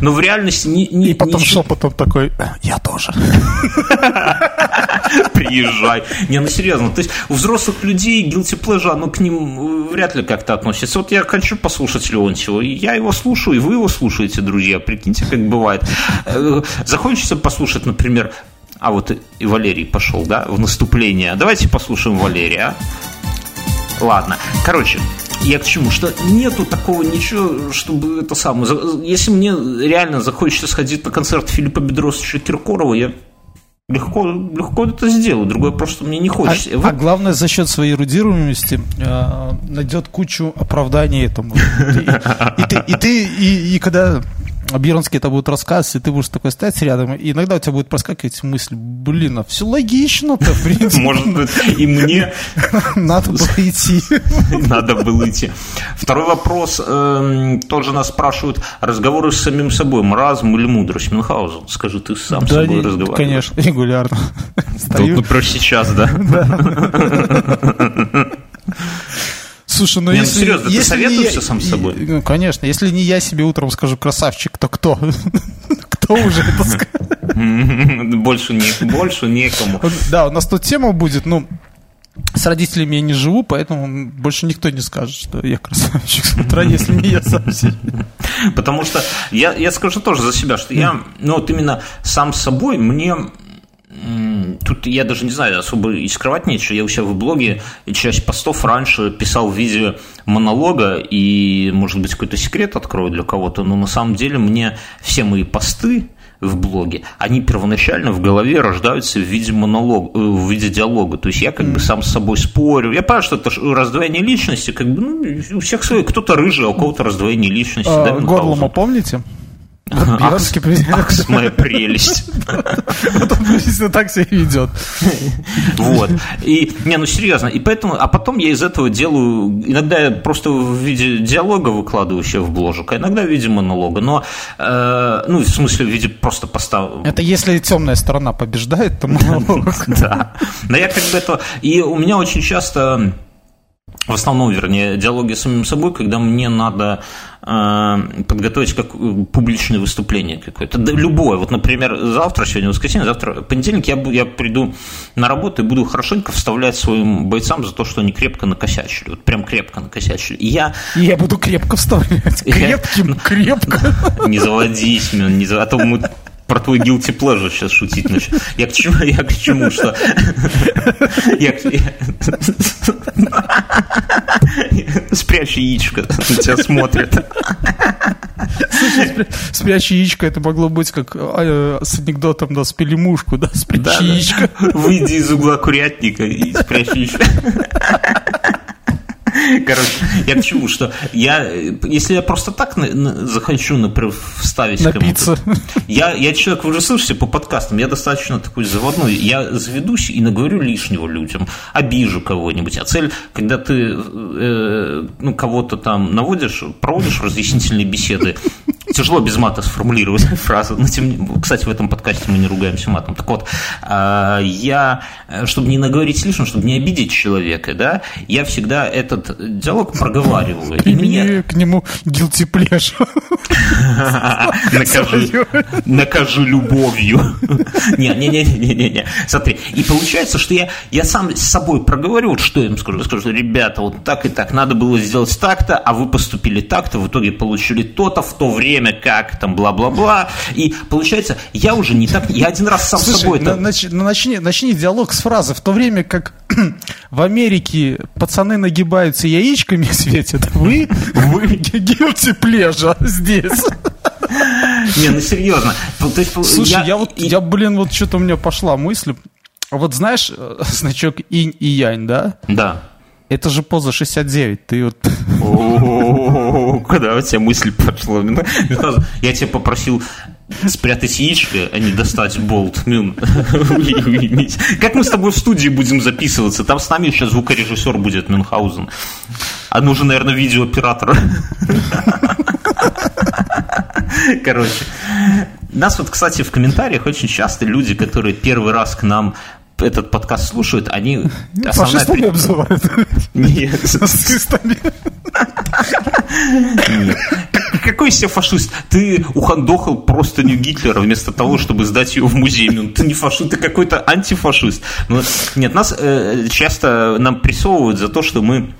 но в реальности... Не, не, И потом ничего... шепотом такой, я тоже. Приезжай. Не, ну серьезно, то есть у взрослых людей guilty pleasure, оно к ним вряд ли как-то относится. Вот я хочу послушать Леонтьева, я его слушаю, и вы его слушаете, друзья, прикиньте, как бывает. Э, захочется послушать, например, а вот и Валерий пошел, да, в наступление. Давайте послушаем Валерия. Ладно. Короче, я к чему? Что нету такого ничего, чтобы это самое... Если мне реально захочется сходить на концерт Филиппа Бедросовича Киркорова, я легко, легко это сделаю. Другое просто мне не хочется. А, Вы... а главное, за счет своей эрудируемости э, найдет кучу оправданий этому. И, и, ты, и, ты, и, и когда Бирнский это будет рассказ, и ты будешь такой стоять рядом, и иногда у тебя будет проскакивать мысль, блин, а все логично-то, в принципе. Может быть, и мне... Надо было идти. Надо было идти. Второй вопрос. Эм, тоже нас спрашивают, разговоры с самим собой, маразм или мудрость? Мюнхгаузен, скажи, ты сам с собой разговариваешь? конечно, регулярно. Тут, ну, сейчас, да? Слушай, ну не, ну если... Ну, серьезно, если ты советуешься сам с собой? Ну, конечно. Если не я себе утром скажу красавчик, то кто? Кто уже это скажет? Больше, не, больше некому. Да, у нас тут тема будет, ну, с родителями я не живу, поэтому больше никто не скажет, что я красавчик с утра, если не я сам себе. Потому что я, я скажу тоже за себя, что я, ну вот именно сам собой, мне Тут я даже не знаю, особо и скрывать нечего. Я у себя в блоге часть постов раньше писал в виде монолога, и, может быть, какой-то секрет открою для кого-то, но на самом деле мне все мои посты в блоге, они первоначально в голове рождаются в виде монолога, э, в виде диалога. То есть я как бы сам с собой спорю. Я понимаю, что это раздвоение личности, как бы, ну, у всех свои, кто-то рыжий, а у кого-то раздвоение личности. А, да, Горлома помните? Бьернский президент. Ах, моя прелесть. Вот он приблизительно так себя ведет. Вот. И, не, ну серьезно. И поэтому, а потом я из этого делаю, иногда я просто в виде диалога выкладываю себе в бложек, а иногда в виде монолога. Но, э, ну, в смысле, в виде просто поставил. Это если темная сторона побеждает, то монолог. Да. Но я как бы это... И у меня очень часто в основном, вернее, диалоги с самим собой, когда мне надо э, подготовить как э, публичное выступление какое-то. Да, любое. Вот, например, завтра, сегодня воскресенье, завтра понедельник, я, я приду на работу и буду хорошенько вставлять своим бойцам за то, что они крепко накосячили. Вот прям крепко накосячили. И я... я буду крепко вставлять. Крепким, крепко. Не заводись, не заводись. А то мы про твой guilty pleasure сейчас шутить начал. Я к чему, я к чему, что... Я, Спрячь яичко, на тебя смотрят. Слушай, спрячь яичко, это могло быть как а, с анекдотом, да, спили мушку, да, спрячь яичко. Выйди из угла курятника и спрячь яичко. Короче, я к чему, что я, если я просто так на, на, захочу, например, вставить Напиться. Я, я человек, вы уже слышите по подкастам, я достаточно такой заводной, я заведусь и наговорю лишнего людям, обижу кого-нибудь. А цель, когда ты э, ну, кого-то там наводишь, проводишь разъяснительные беседы, тяжело без мата сформулировать фразу. Но тем, кстати, в этом подкасте мы не ругаемся матом. Так вот, а, я, чтобы не наговорить лишнего, чтобы не обидеть человека, да, я всегда этот диалог проговариваю. И меня... к нему guilty pleasure. накажи, накажи любовью. не, не, не, не, не, не. Смотри, и получается, что я, я сам с собой проговорю, что я им скажу. Скажу, ребята, вот так и так, надо было сделать так-то, а вы поступили так-то, в итоге получили то-то в то время, как там бла-бла-бла. И получается, я уже не так, я один раз сам с собой... На, нач, ну, начни, начни диалог с фразы. В то время как в Америке пацаны нагибаются яичками светят, вы, вы guilty pleasure здесь. Не, ну серьезно. Слушай, я, я вот, я, блин, вот что-то у меня пошла мысль. Вот знаешь э, значок инь и янь, да? Да. Это же поза 69, ты вот... Куда у тебя мысль пошла? Я тебя попросил спрятать яичко, а не достать болт. Ну, как мы с тобой в студии будем записываться? Там с нами сейчас звукорежиссер будет Мюнхгаузен. А нужен, наверное, видеооператор. Короче. Нас вот, кстати, в комментариях очень часто люди, которые первый раз к нам этот подкаст слушают, они... Фашистами обзывают. Нет. Нет. Какой из себя фашист? Ты ухандохал просто не Гитлера вместо того, чтобы сдать его в музей. Ну, ты не фашист, ты какой-то антифашист. Ну, нет, нас э, часто нам прессовывают за то, что мы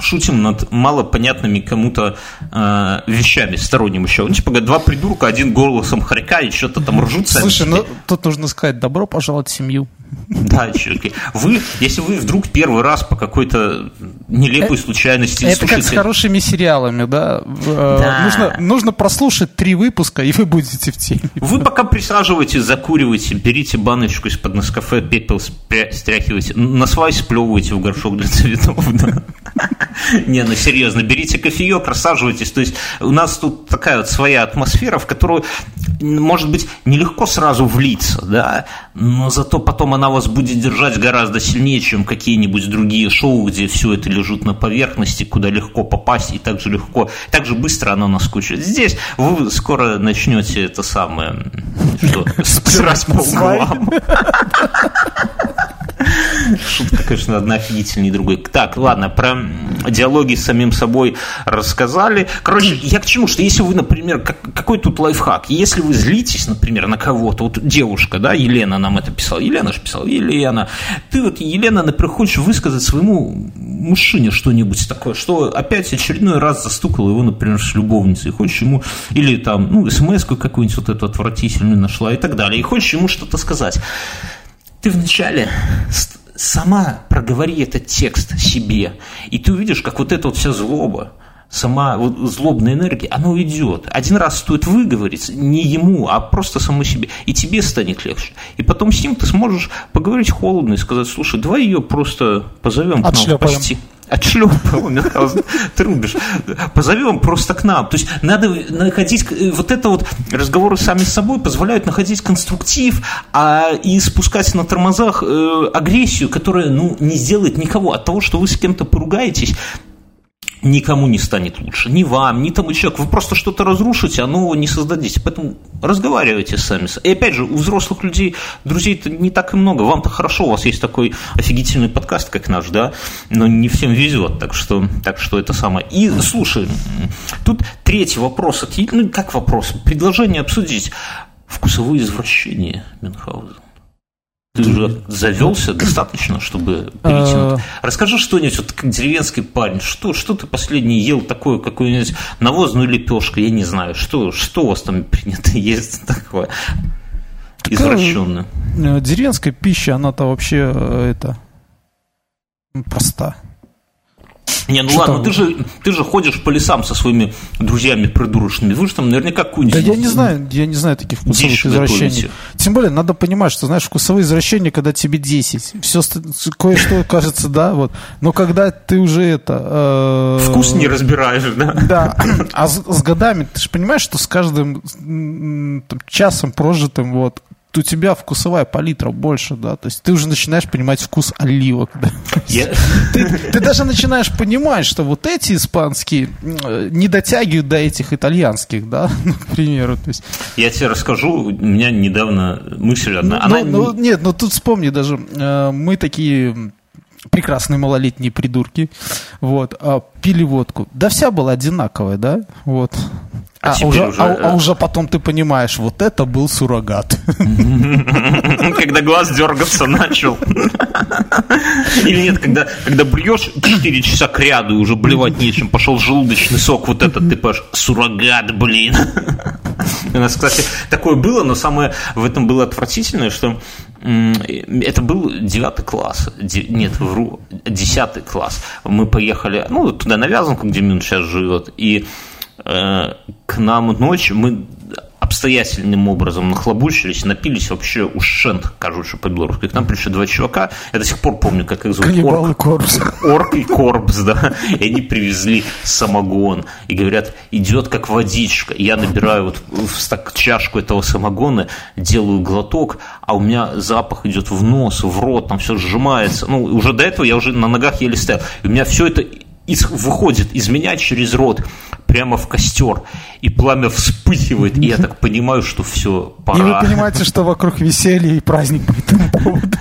шутим над малопонятными кому-то э, вещами сторонним еще. Ну, типа, два придурка, один голосом хорька и что-то там ржут. Слушай, ну тут нужно сказать, добро пожаловать в семью. Да, чуваки. Вы, если вы вдруг первый раз по какой-то нелепой э, случайности Это слушаете... как с хорошими сериалами, да? Э, да. Нужно, нужно прослушать три выпуска, и вы будете в теме. Вы пока присаживаетесь, закуриваете, берите баночку из-под Нескафе, пепел стряхивайте, на свай сплевываете в горшок для цветов, да? Не, ну серьезно, берите кофеек, рассаживайтесь. То есть у нас тут такая вот своя атмосфера, в которую, может быть, нелегко сразу влиться, да, но зато потом она вас будет держать гораздо сильнее, чем какие-нибудь другие шоу, где все это лежит на поверхности, куда легко попасть и так же легко, так же быстро оно наскучит. Здесь вы скоро начнете это самое, что, срать по углам. Шутка, конечно, одна офигительнее другой. Так, ладно, про диалоги с самим собой рассказали. Короче, я к чему? Что если вы, например, как, какой тут лайфхак? Если вы злитесь, например, на кого-то, вот девушка, да, Елена нам это писала, Елена же писала, Елена, ты вот, Елена, например, хочешь высказать своему мужчине что-нибудь такое, что опять очередной раз застукал его, например, с любовницей, хочешь ему, или там, ну, смс какую-нибудь вот эту отвратительную нашла и так далее, и хочешь ему что-то сказать ты вначале сама проговори этот текст себе, и ты увидишь, как вот эта вот вся злоба, сама вот злобная энергия, она уйдет. Один раз стоит выговорить, не ему, а просто самой себе, и тебе станет легче. И потом с ним ты сможешь поговорить холодно и сказать, слушай, давай ее просто позовем к нам в пости отшлепал, ты рубишь. Позовем просто к нам. То есть надо находить, вот это вот разговоры сами с собой позволяют находить конструктив, а и спускать на тормозах э, агрессию, которая, ну, не сделает никого. От того, что вы с кем-то поругаетесь, никому не станет лучше. Ни вам, ни тому человеку. Вы просто что-то разрушите, а нового не создадите. Поэтому разговаривайте сами. И опять же, у взрослых людей друзей-то не так и много. Вам-то хорошо, у вас есть такой офигительный подкаст, как наш, да, но не всем везет. Так что, так что это самое. И слушай, тут третий вопрос. Ну, как вопрос? Предложение обсудить. Вкусовые извращения Мюнхгаузен. Ты уже завелся достаточно, чтобы перейти на... Расскажи что-нибудь, вот деревенский парень, что, что ты последний ел такое, какую-нибудь навозную лепешку, я не знаю, что, что у вас там принято есть такое извращенное? Э, деревенская пища, она-то вообще э, это проста. Не, ну что ладно, ты же, ты же ходишь по лесам со своими друзьями придурочными. Вы же там наверняка какую-нибудь... Да я не знаю, я не знаю таких вкусовых извращений. Готовите. Тем более, надо понимать, что, знаешь, вкусовые извращения, когда тебе 10. Все, кое-что кажется, да, вот. Но когда ты уже это... Э, Вкус не разбираешь, да? Да. А с, с годами, ты же понимаешь, что с каждым там, часом прожитым, вот, у тебя вкусовая палитра больше, да, то есть ты уже начинаешь понимать вкус оливок, да. Yeah. Ты, ты даже начинаешь понимать, что вот эти испанские не дотягивают до этих итальянских, да, к примеру. То есть... Я тебе расскажу, у меня недавно мысль одна. Ну, Она... ну, нет, ну тут вспомни даже, э, мы такие прекрасные малолетние придурки, вот, а, пили водку. Да вся была одинаковая, да, вот. А, а, уже, уже... А, а уже потом ты понимаешь, вот это был суррогат. Когда глаз дергаться начал. Или нет, когда, когда блюешь 4 часа к ряду и уже блевать нечем, пошел желудочный сок, вот этот ты понимаешь, суррогат, блин. У нас, кстати, такое было, но самое в этом было отвратительное, что это был девятый класс, нет, вру, десятый класс. Мы поехали, ну, туда на Вязанку, где Мин сейчас живет, и Э, к нам ночью, мы обстоятельным образом нахлобучились, напились вообще ушент, короче, по-белорусски. К нам пришли два чувака, я до сих пор помню, как их зовут. Каннибал и Корпус. Орк и Корпус, да. И они привезли самогон. И говорят, идет как водичка. Я набираю вот в стак, чашку этого самогона, делаю глоток, а у меня запах идет в нос, в рот, там все сжимается. Ну, уже до этого я уже на ногах еле стоял. И у меня все это из, выходит из меня через рот прямо в костер, и пламя вспыхивает, и я так понимаю, что все, пора. И вы понимаете, что вокруг веселье и праздник по этому поводу.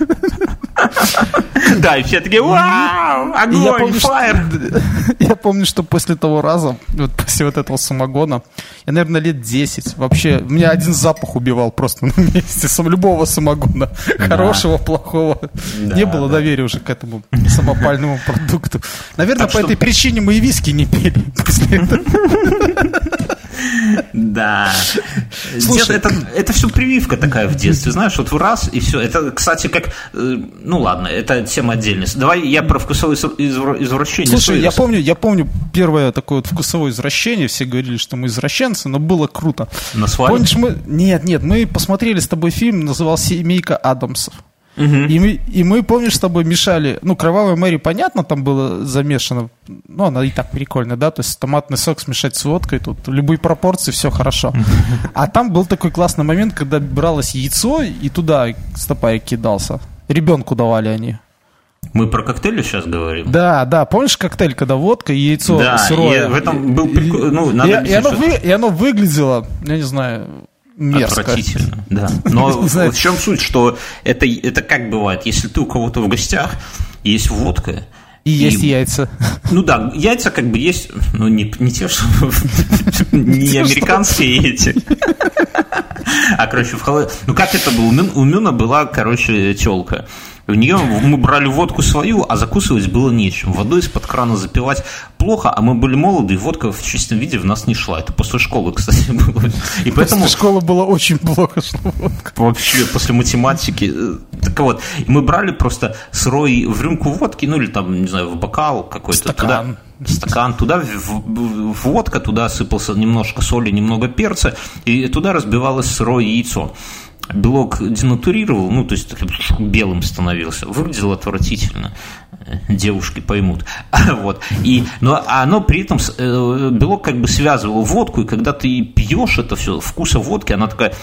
Да, и все такие, вау, огонь, я помню, фаер. Что, я помню, что после того раза, вот после вот этого самогона, я, наверное, лет 10, вообще, меня один запах убивал просто на месте, с любого самогона, хорошего, плохого. Не было доверия уже к этому самопальному продукту. Наверное, по этой причине мы и виски не пили после этого. Да. Слушай, это, это все прививка такая в детстве, знаешь, вот в раз и все. Это, кстати, как, э, ну ладно, это тема отдельная. Давай я про вкусовое извращение. Слушай, я помню, я помню первое такое вот вкусовое извращение, все говорили, что мы извращенцы, но было круто. На свадьбе? Помнишь, мы... Нет, нет, мы посмотрели с тобой фильм, назывался «Семейка Адамсов». Угу. И, мы, и мы, помнишь, с тобой мешали, ну, кровавая Мэри, понятно, там было замешано, ну, она и так прикольная, да, то есть томатный сок смешать с водкой, тут любые пропорции, все хорошо. А там был такой классный момент, когда бралось яйцо, и туда стопай кидался. Ребенку давали они. Мы про коктейли сейчас говорим? Да, да. Помнишь коктейль, когда водка и яйцо да, сырое? И в этом был прикол. Ну, надо и, и, оно вы, и оно выглядело, я не знаю, мерзко. Отвратительно, да. Но в чем суть, что это, это как бывает, если ты у кого-то в гостях, есть водка, и, и есть яйца. Ну да, яйца как бы есть, но не, не те, что не американские эти. А, короче, в холод... Ну, как это было? У Мюна была, короче, телка. В нее мы брали водку свою, а закусывать было нечем. Водой из-под крана запивать плохо, а мы были молоды, и водка в чистом виде в нас не шла. Это после школы, кстати, было. И поэтому... После школы было очень плохо шла водка. Вообще, после математики. Так вот, мы брали просто сырой в рюмку водки, ну или там, не знаю, в бокал какой-то. Стакан. Туда, стакан, туда водка, туда сыпался немножко соли, немного перца, и туда разбивалось сырое яйцо белок денатурировал, ну, то есть белым становился, выглядело отвратительно. Девушки поймут. вот. И, но оно при этом, э, белок как бы связывал водку, и когда ты пьешь это все, вкуса водки, она такая,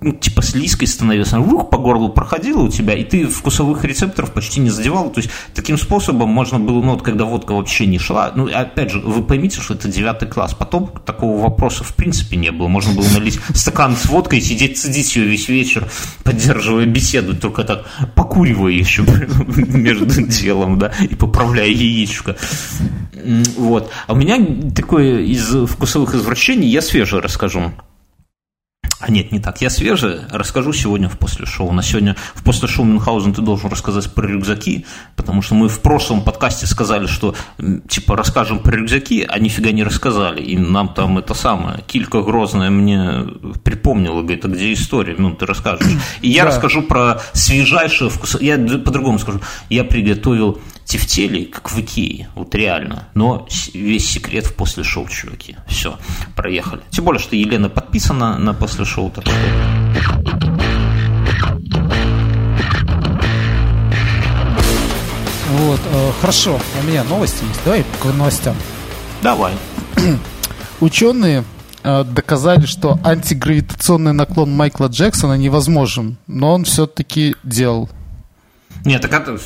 ну, типа слизкой становилась, она рух по горлу проходила у тебя, и ты вкусовых рецепторов почти не задевал. То есть таким способом можно было, ну, вот когда водка вообще не шла, ну, опять же, вы поймите, что это девятый класс. Потом такого вопроса в принципе не было. Можно было налить стакан с водкой и сидеть, сидеть ее весь вечер, поддерживая беседу, только так покуривая еще между делом, да, и поправляя яичко. Вот. А у меня такое из вкусовых извращений, я свежее расскажу. А нет, не так. Я свежий. Расскажу сегодня в после шоу. На сегодня в после шоу Мюнхгаузен ты должен рассказать про рюкзаки, потому что мы в прошлом подкасте сказали, что типа расскажем про рюкзаки, а нифига не рассказали. И нам там это самое, Килька Грозная мне припомнила, говорит, а где история? Ну, ты расскажешь. И я да. расскажу про свежайшее вкус. Я по-другому скажу. Я приготовил тефтели, как в Икее, вот реально. Но весь секрет в после шоу, чуваки. Все, проехали. Тем более, что Елена подписана на после шоу. Так Вот, э, хорошо, у меня новости есть. Давай к новостям. Давай. Ученые э, доказали, что антигравитационный наклон Майкла Джексона невозможен, но он все-таки делал. Нет, так это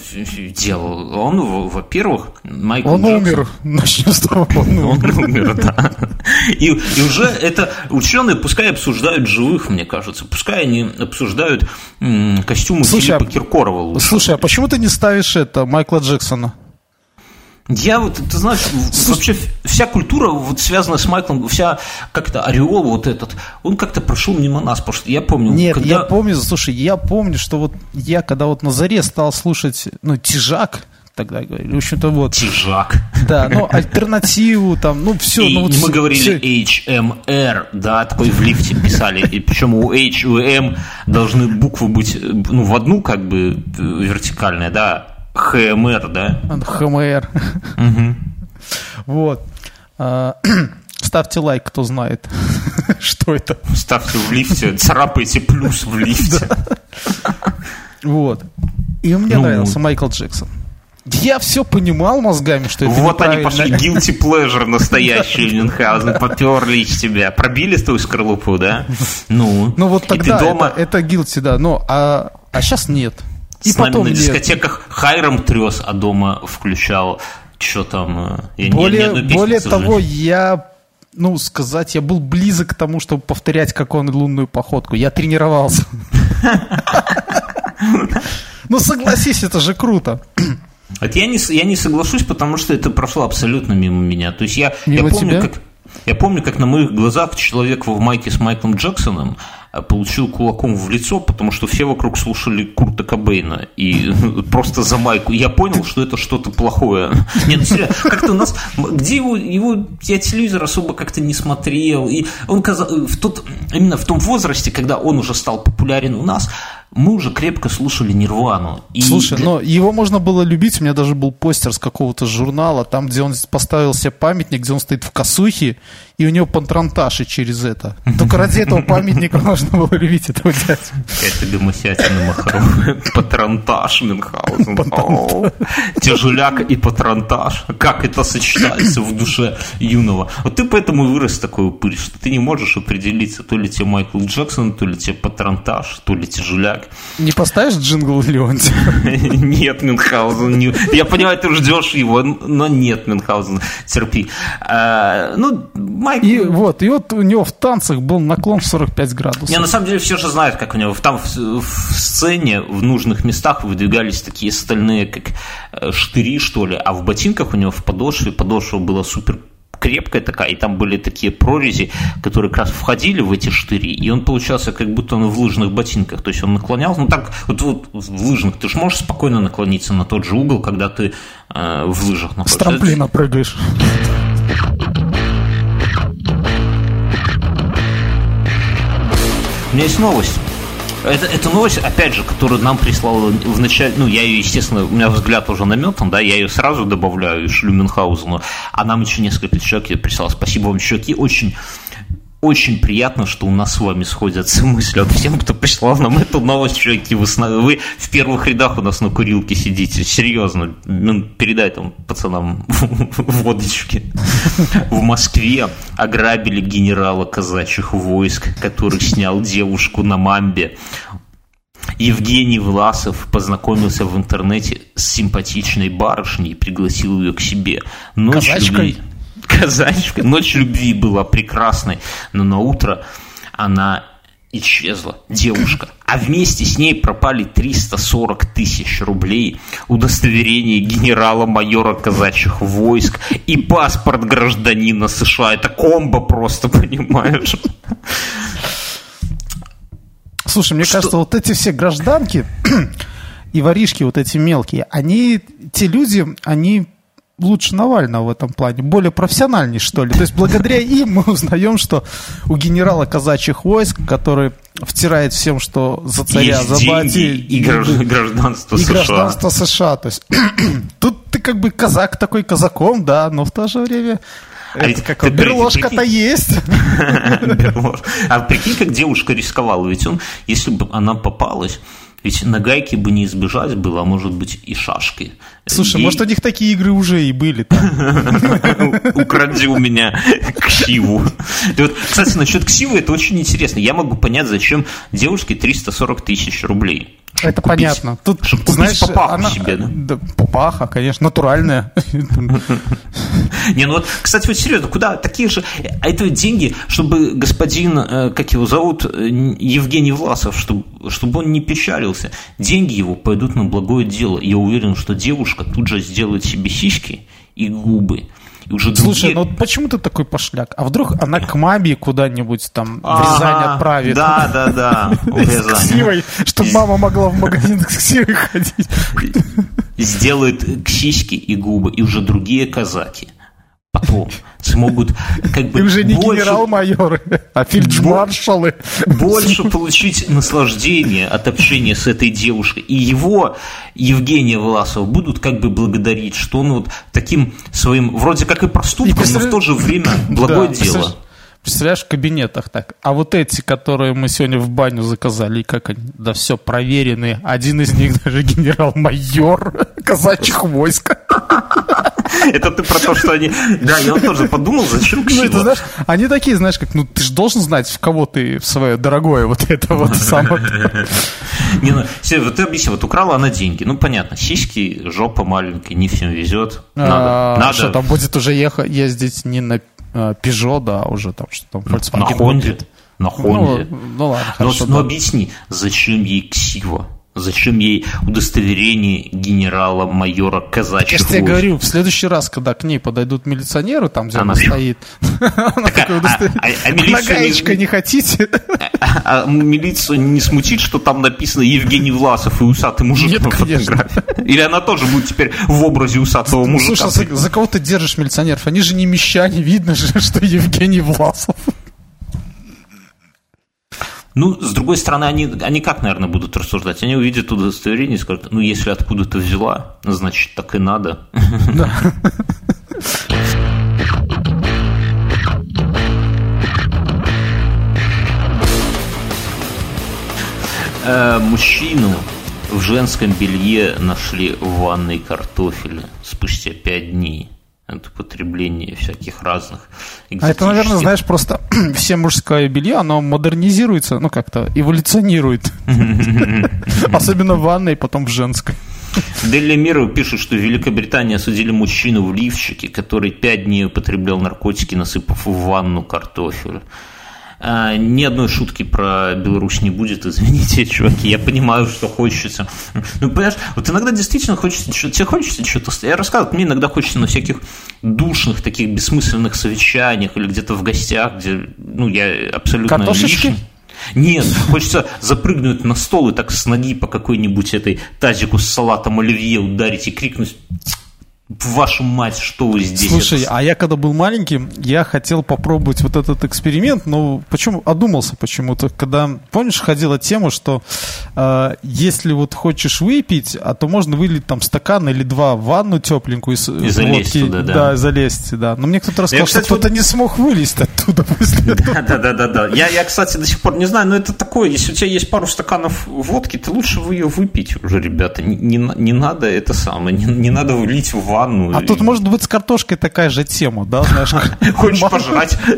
делал. Он, во-первых, Майкл Он Джексон... умер. Начнем с того, он умер. Он умер, да. И, и уже это ученые пускай обсуждают живых, мне кажется. Пускай они обсуждают костюмы слушай, Филиппа а Киркорова. Лучше. Слушай, а почему ты не ставишь это Майкла Джексона? Я вот, ты знаешь, вообще вся культура вот связана с Майклом, вся как-то ореол вот этот, он как-то прошел мимо нас, потому что я помню... Нет, когда... я помню, слушай, я помню, что вот я когда вот на заре стал слушать, ну, Тижак, тогда говорили. В общем-то, вот. Тижак. Да, ну, альтернативу, там, ну, все. И ну, вот мы говорили все. HMR, да, такой в лифте писали. И причем у H, у M должны буквы быть, ну, в одну, как бы, вертикальная, да, ХМР, да? ХМР. Угу. Вот. А, ставьте лайк, кто знает. Что это? Ставьте в лифте, царапайте плюс в лифте. Вот. И мне ну... нравился Майкл Джексон. Я все понимал мозгами, что это Вот они пошли, guilty pleasure настоящий Мюнхгаузен, потерлись тебя, пробили твою скорлупу, да? Ну, ну вот тогда дома... это, это guilty, да, но а, а сейчас нет. И С потом нами на дискотеках нет. Хайром трес, а дома включал, что там... Э, я более не, более того, я ну, сказать, я был близок к тому, чтобы повторять, как он лунную походку. Я тренировался. Ну, согласись, это же круто. Это я не, я не соглашусь, потому что это прошло абсолютно мимо меня. То есть я, я помню, как я помню, как на моих глазах человек в майке с Майклом Джексоном получил кулаком в лицо, потому что все вокруг слушали Курта Кобейна. И просто за майку. Я понял, что это что-то плохое. Нет, ну, как-то у нас... Где его... его я телевизор особо как-то не смотрел. И он в тот, именно в том возрасте, когда он уже стал популярен у нас, мы уже крепко слушали Нирвану. И Слушай, для... но его можно было любить. У меня даже был постер с какого-то журнала, там, где он поставил себе памятник, где он стоит в косухе, и у него пантронтаж через это. Только ради этого памятника можно было любить этого дядю. Это гомосятина махровая. Патронтаж Мюнхгаузен. Тяжеляк и патронтаж. Как это сочетается в душе юного. Вот ты поэтому вырос такой упырь, что ты не можешь определиться, то ли тебе Майкл Джексон, то ли тебе патронтаж, то ли тяжеляк. Не поставишь джингл Леонтьев? Нет, Мюнхгаузен. Я понимаю, ты ждешь его, но нет, Мюнхгаузен, терпи. А, ну, Майк... И вот, и вот у него в танцах был наклон в 45 градусов. Не, на самом деле все же знают, как у него там в, в сцене в нужных местах выдвигались такие стальные, как э, штыри, что ли, а в ботинках у него в подошве, подошва была супер крепкая такая, и там были такие прорези, которые как раз входили в эти штыри, и он получался как будто он в лыжных ботинках, то есть он наклонялся, ну так, вот, вот в лыжных ты же можешь спокойно наклониться на тот же угол, когда ты э, в лыжах находишься. С трамплина прыгаешь. У меня есть новость. Это, это новость, опять же, которую нам прислала в начале, ну, я ее, естественно, у меня взгляд уже наметан, да, я ее сразу добавляю и шлю Мюнхгаузену, а нам еще несколько человек прислал. Спасибо вам, чуваки, очень очень приятно, что у нас с вами сходятся мысли. Вот всем, кто прислал нам эту новость, чуваки, вы, вы в первых рядах у нас на курилке сидите. Серьезно, ну, передай там пацанам водочки. В Москве ограбили генерала казачьих войск, который снял девушку на мамбе. Евгений Власов познакомился в интернете с симпатичной барышней и пригласил ее к себе. Ночь Казачкой? Любви казачка. Ночь любви была прекрасной, но на утро она исчезла девушка, а вместе с ней пропали 340 тысяч рублей, удостоверение генерала-майора казачьих войск и паспорт гражданина США. Это комбо просто, понимаешь? Слушай, мне Что? кажется, вот эти все гражданки и воришки вот эти мелкие, они, те люди, они лучше Навального в этом плане, более профессиональнее, что ли. То есть благодаря им мы узнаем, что у генерала казачьих войск, который втирает всем, что за царя, Есть за бати... И, гражданство и США. гражданство США. То есть тут ты как бы казак такой казаком, да, но в то же время... А ведь как ты, берложка-то есть. А прикинь, как девушка рисковала. Ведь он, если бы она попалась, ведь на гайке бы не избежать было, а может быть и шашки. Слушай, и... может у них такие игры уже и были. Укради у меня ксиву. Кстати, насчет ксивы это очень интересно. Я могу понять, зачем девушке 340 тысяч рублей. Это купить, понятно. Тут, чтобы купить знаешь, папаху она, себе, да? да? Папаха, конечно, натуральная. Не, ну вот, кстати, вот серьезно, куда такие же... А это деньги, чтобы господин, э, как его зовут, э, Евгений Власов, чтобы, чтобы он не печалился. Деньги его пойдут на благое дело. Я уверен, что девушка тут же сделает себе сиськи и губы. И уже Слушай, другие... ну почему ты такой пошляк? А вдруг она к маме куда-нибудь там в Рязань отправит? Да, да, да, в Рязань. чтобы мама могла в магазин к ксивой ходить. Сделает ксиськи и губы, и уже другие казаки потом смогут как бы... И уже не больше, генерал-майоры, а фельдмаршалы. Больше получить наслаждение от общения с этой девушкой. И его, Евгения Власова, будут как бы благодарить, что он вот таким своим, вроде как и проступком, и но в то же время благое да, дело. Представляешь, в кабинетах так. А вот эти, которые мы сегодня в баню заказали, как они? Да все, проверенные. Один из них даже генерал-майор казачьих войск. Это ты про то, что они... Да, я тоже подумал, зачем Ну, это, знаешь, они такие, знаешь, как, ну, ты же должен знать, в кого ты в свое дорогое вот это вот самое. Не, ну, вот ты объясни, вот украла она деньги. Ну, понятно, сиськи, жопа маленькая, не всем везет. Надо. А, Надо. Что там будет уже ездить не на а, Peugeot, да, уже там что там, На Хонде. На Хонде. Ну, ну ладно, Но, хорошо. но да. объясни, зачем ей ксива? Зачем ей удостоверение генерала-майора казачьих Я тебе говорю, в следующий раз, когда к ней подойдут милиционеры, там, где она, Она- стоит, она такое а- удостоверение. а- а не- хотите? А милицию не смутит, что там написано Евгений Власов и усатый мужик Нет, на фотографии? Или она тоже будет теперь в образе усатого мужика? слушай, за кого ты держишь милиционеров? Они же не мещане, видно же, что Евгений Власов. Ну, с другой стороны, они, они как, наверное, будут рассуждать? Они увидят удостоверение и скажут, ну, если откуда-то взяла, значит, так и надо. Э, Мужчину в женском белье нашли в ванной картофеля спустя пять дней от употребления всяких разных А это, наверное, экзотических знаешь, просто все мужское белье, оно модернизируется, ну как-то эволюционирует. Особенно в ванной, потом в женской. Делли Миру пишет, что в Великобритании осудили мужчину в лифчике, который пять дней употреблял наркотики, насыпав в ванну картофель. А, ни одной шутки про Беларусь не будет, извините, чуваки. Я понимаю, что хочется. Ну, понимаешь, вот иногда действительно хочется, что- тебе хочется что-то... Я рассказывал, мне иногда хочется на всяких душных, таких бессмысленных совещаниях или где-то в гостях, где, ну, я абсолютно Картошечки? лишний. Нет, хочется запрыгнуть на стол и так с ноги по какой-нибудь этой тазику с салатом оливье ударить и крикнуть «Вашу мать, что вы здесь?» Слушай, Это- а я когда был маленьким, я хотел попробовать вот этот эксперимент, но почему одумался почему-то, когда, помнишь, ходила тема, что э, если вот хочешь выпить, а то можно вылить там стакан или два в ванну тепленькую из И залезть водки. туда, да. Да, залезть, да. Но мне кто-то рассказал, кстати, что кто-то не смог вылезть оттуда после. Да, да, да, да, да. Я, я, кстати, до сих пор не знаю, но это такое, если у тебя есть пару стаканов водки, ты лучше вы ее выпить уже, ребята. Не, не, не надо это самое, не, не надо влить в ванну. А тут, может быть, с картошкой такая же тема, да, знаешь? Хочешь пожрать?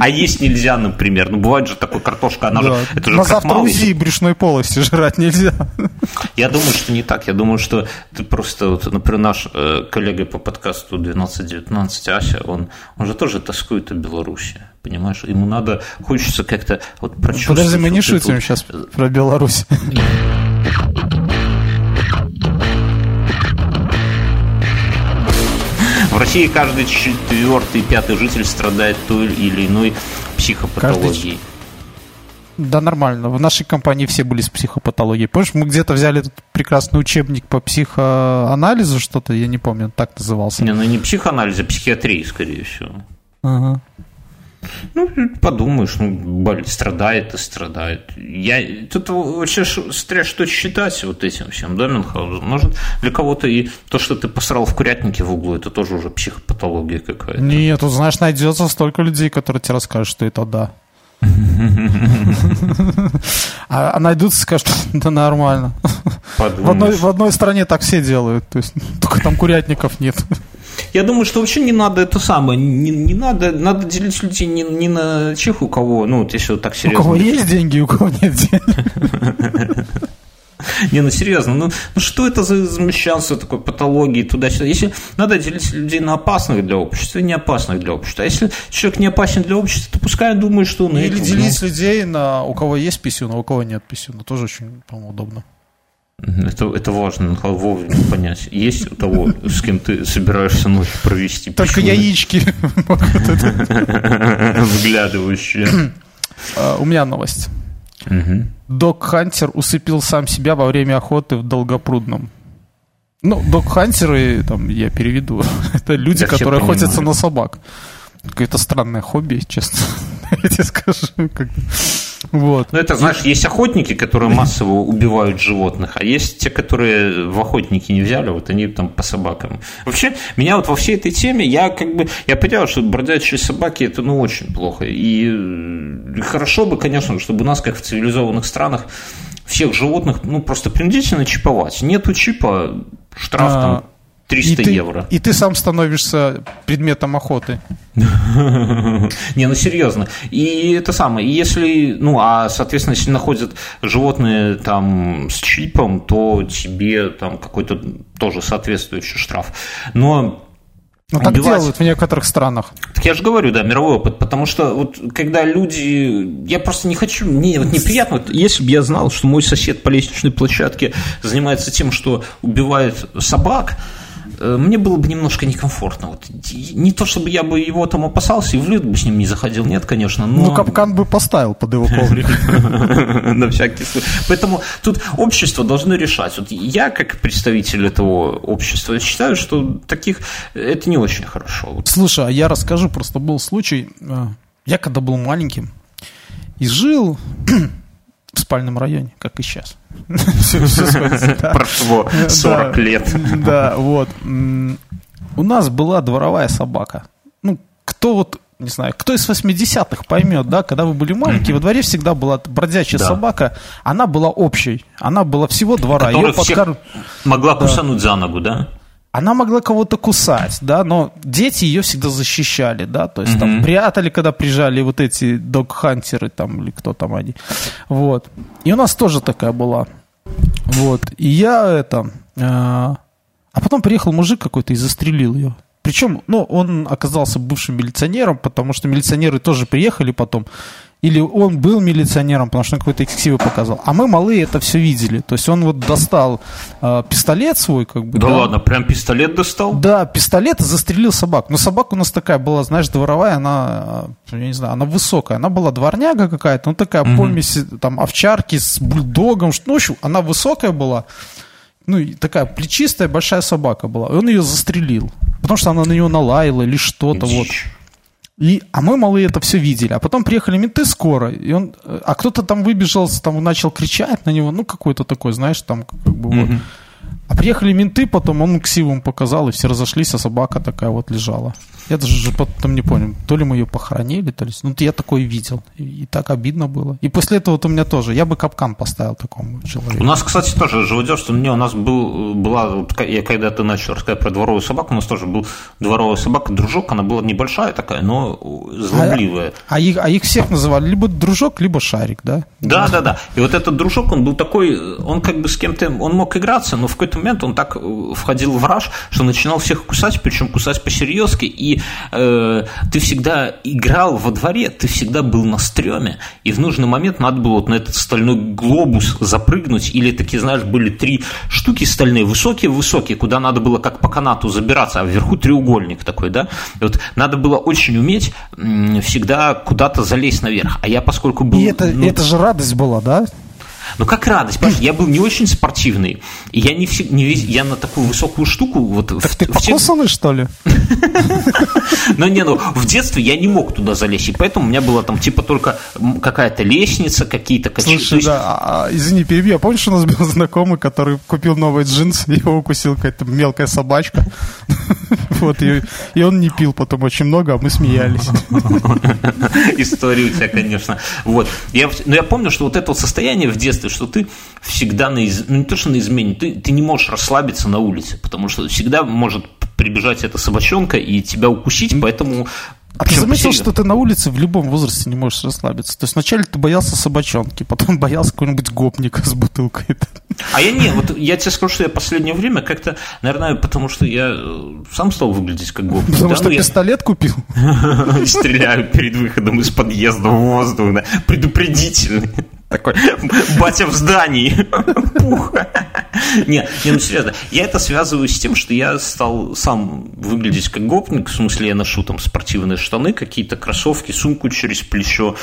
А есть нельзя, например. Ну, бывает же такой картошка, она Да. же... Это же На завтра УЗИ брюшной полости жрать нельзя. Я думаю, что не так. Я думаю, что ты просто, вот, например, наш э, коллега по подкасту 1219, Ася, он, он же тоже тоскует о Беларуси. Понимаешь? Ему надо, хочется как-то вот прочувствовать. Подожди, мы не вот шутим вот- сейчас про Беларусь. В России каждый четвертый, пятый житель страдает той или иной психопатологией. Да, нормально. В нашей компании все были с психопатологией. Помнишь, мы где-то взяли этот прекрасный учебник по психоанализу, что-то, я не помню, так назывался. Не, ну не психоанализ, а психиатрия, скорее всего. Ага. Ну, подумаешь, ну, боль, страдает и страдает. Я, тут вообще смотря что считать вот этим всем, да, Мюнхгаузен? Может, для кого-то и то, что ты посрал в курятнике в углу, это тоже уже психопатология какая-то. Нет, тут, знаешь, найдется столько людей, которые тебе расскажут, что это да. А, а найдутся и скажут, да нормально. В одной, Подумаешь. в одной стране так все делают, то есть только там курятников нет. Я думаю, что вообще не надо это самое, не, не надо, надо делить людей не, не на тех, у кого, ну, вот если вот так У серьезно. кого есть деньги, у кого нет денег. Не, ну серьезно, ну, ну что это за замещанство такой патологии туда-сюда? Если надо делить людей на опасных для общества и не опасных для общества. А если человек не опасен для общества, то пускай он думает, что он Или это, делить людей на у кого есть писюн, а у кого нет писюна. Тоже очень, по-моему, удобно. Это, это важно, вовремя понять. Есть у того, с кем ты собираешься ночь провести? Только пищу? яички. Вглядывающие. А, У меня новость. Док Хантер усыпил сам себя во время охоты в Долгопрудном. Ну, док хантеры, там, я переведу, это люди, Я которые охотятся на собак. Какое-то странное хобби, честно. Я тебе скажу. как. Вот. Ну, это, знаешь, есть охотники, которые массово убивают животных, а есть те, которые в охотники не взяли, вот они там по собакам. Вообще, меня вот во всей этой теме, я как бы, я понимаю, что бродячие собаки, это, ну, очень плохо. И хорошо бы, конечно, чтобы у нас, как в цивилизованных странах, всех животных, ну, просто принудительно чиповать. Нету чипа, штраф а, там 300 и ты, евро. И ты сам становишься предметом охоты. Не, ну серьезно. И это самое, если, ну, а, соответственно, если находят животные там с чипом, то тебе там какой-то тоже соответствующий штраф. Но ну, так убивать. делают в некоторых странах. Так я же говорю, да, мировой опыт, потому что вот когда люди... Я просто не хочу... Мне вот неприятно, вот, если бы я знал, что мой сосед по лестничной площадке занимается тем, что убивает собак, мне было бы немножко некомфортно. Вот, не то, чтобы я бы его там опасался и в лед бы с ним не заходил, нет, конечно, но... Ну, капкан бы поставил под его коврик. На всякий случай. Поэтому тут общество должно решать. Вот я, как представитель этого общества, считаю, что таких... Это не очень хорошо. Слушай, а я расскажу, просто был случай. Э, я когда был маленьким и жил в спальном районе, как и сейчас. Прошло 40 лет. Да, вот. У нас была дворовая собака. Ну, кто вот не знаю, кто из 80-х поймет, да, когда вы были маленькие, во дворе всегда была бродячая да. собака, она была общей, она была всего двора. Ее подкар... могла кусануть за ногу, да? Она могла кого-то кусать, да, но дети ее всегда защищали, да, то есть mm-hmm. там прятали, когда приезжали вот эти дог-хантеры там или кто там они, вот. И у нас тоже такая была, вот. И я это, а, а потом приехал мужик какой-то и застрелил ее. Причем, ну, он оказался бывшим милиционером, потому что милиционеры тоже приехали потом или он был милиционером, потому что он какой-то экскивы показал. А мы, малые, это все видели. То есть он вот достал э, пистолет свой, как бы. Да, да ладно, прям пистолет достал? Да, пистолет и застрелил собак. Но собака у нас такая была, знаешь, дворовая, она, я не знаю, она высокая. Она была дворняга какая-то, ну такая угу. помесь, там, овчарки с бульдогом. Ну, в общем, она высокая была. Ну, такая плечистая большая собака была. И он ее застрелил. Потому что она на него налаяла или что-то. Вот. И, а мы малые это все видели. А потом приехали менты скоро, и он, а кто-то там выбежал, там начал кричать на него, ну какой-то такой, знаешь, там как бы mm-hmm. вот. А приехали менты, потом он ксивом показал, и все разошлись, а собака такая вот лежала. Я даже потом не понял, то ли мы ее похоронили, то ли... Ну, я такое видел, и, так обидно было. И после этого вот у меня тоже, я бы капкан поставил такому человеку. У нас, кстати, тоже живодерство, не, у нас был, была, я когда ты начал рассказать про дворовую собаку, у нас тоже был дворовая собака, дружок, она была небольшая такая, но злобливая. А, а, их, а их всех называли либо дружок, либо шарик, да? Да, да, да. И вот этот дружок, он был такой, он как бы с кем-то, он мог играться, но в какой-то момент он так э, входил в раж, что начинал всех кусать, причем кусать по-серьезки, и э, ты всегда играл во дворе, ты всегда был на стреме, и в нужный момент надо было вот на этот стальной глобус запрыгнуть, или такие, знаешь, были три штуки стальные, высокие-высокие, куда надо было как по канату забираться, а вверху треугольник такой, да, и вот надо было очень уметь всегда куда-то залезть наверх, а я поскольку был... И это, ну, это же радость была, да? Ну как радость, понимаешь, я был не очень спортивный, и я не, все, не весь, я на такую высокую штуку вот. Так в, ты покусанный, что ли? Ну не, ну в детстве я не мог туда залезть, и поэтому у меня была там типа только какая-то лестница, какие-то качели. Слушай, да, а, а, извини, перебью, помнишь, у нас был знакомый, который купил новые джинсы, его укусил какая-то мелкая собачка, вот, и, и он не пил потом очень много, а мы смеялись. История у тебя, конечно. Вот, я, но я помню, что вот это вот состояние в детстве, что ты всегда на, из... ну не то, что на измене, ты, ты не можешь расслабиться на улице, потому что всегда может прибежать эта собачонка и тебя укусить, поэтому а ты заметил, что ты на улице в любом возрасте не можешь расслабиться? То есть вначале ты боялся собачонки, потом боялся какого-нибудь гопника с бутылкой. А я не, вот я тебе скажу, что я последнее время как-то, наверное, потому что я э, сам стал выглядеть как гопник. Потому да? что ну, пистолет я... купил? Стреляю перед выходом из подъезда в воздух, да, предупредительный. Такой, батя в здании. Пух. Не, не, ну серьезно. Я это связываю с тем, что я стал сам выглядеть как гопник. В смысле, я ношу там спортивные штаны, какие-то кроссовки, сумку через плечо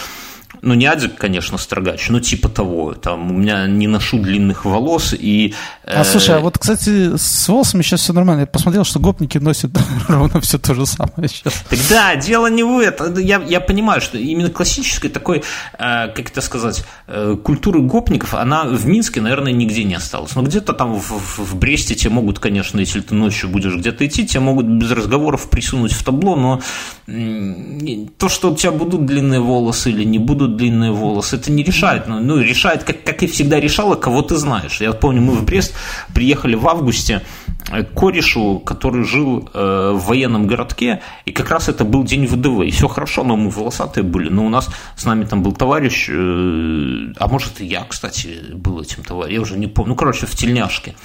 ну, не Адик, конечно, строгач, но типа того. Там у меня не ношу длинных волос и... Э... А слушай, а вот, кстати, с волосами сейчас все нормально. Я посмотрел, что гопники носят ровно все то же самое сейчас. Так да, дело не в этом. Я, я понимаю, что именно классической такой, э, как это сказать, э, культуры гопников, она в Минске, наверное, нигде не осталась. Но где-то там в, в, в Бресте тебе могут, конечно, если ты ночью будешь где-то идти, тебя могут без разговоров присунуть в табло, но то, что у тебя будут длинные волосы или не будут длинные волосы, это не решает. Ну, ну решает, как, как и всегда решало, кого ты знаешь. Я помню, мы в Брест приехали в августе к корешу, который жил э, в военном городке, и как раз это был день ВДВ. И все хорошо, но мы волосатые были. Но у нас с нами там был товарищ, э, а может и я, кстати, был этим товарищем, я уже не помню. Ну, короче, в тельняшке.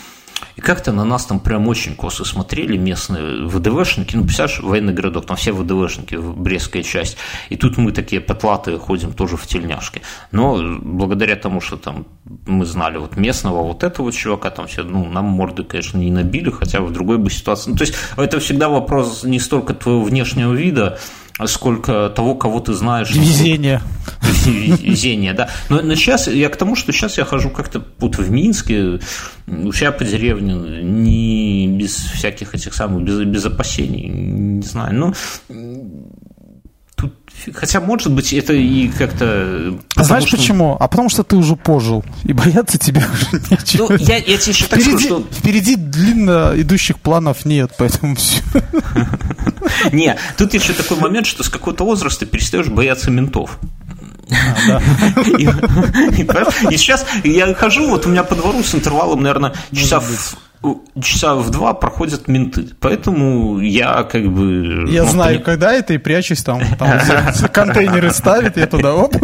И как-то на нас там прям очень косо смотрели местные ВДВшники. Ну, представляешь, военный городок, там все ВДВшники, Брестская часть. И тут мы такие потлатые ходим тоже в тельняшке. Но благодаря тому, что там мы знали вот местного вот этого чувака, там все, ну, нам морды, конечно, не набили, хотя в другой бы ситуации. Ну, то есть это всегда вопрос не столько твоего внешнего вида, сколько того, кого ты знаешь. Везение. Везение, да. Но, но сейчас я к тому, что сейчас я хожу как-то вот в Минске, у себя по деревне, не без всяких этих самых, без, без опасений, не знаю. Ну, хотя, может быть, это и как-то... А знаешь что... почему? А потому что ты уже пожил, и бояться тебе уже нечего. Ну, я, я тебе еще так скажу, что... Впереди длинно идущих планов нет, поэтому все. Не, тут еще такой момент, что с какого-то возраста перестаешь бояться ментов. А, и, и, и сейчас я хожу, вот у меня по двору с интервалом, наверное, часа в часа в два проходят менты. Поэтому я как бы... Я ну, знаю, пони... когда это, и прячусь там. там контейнеры ставят, я туда оп.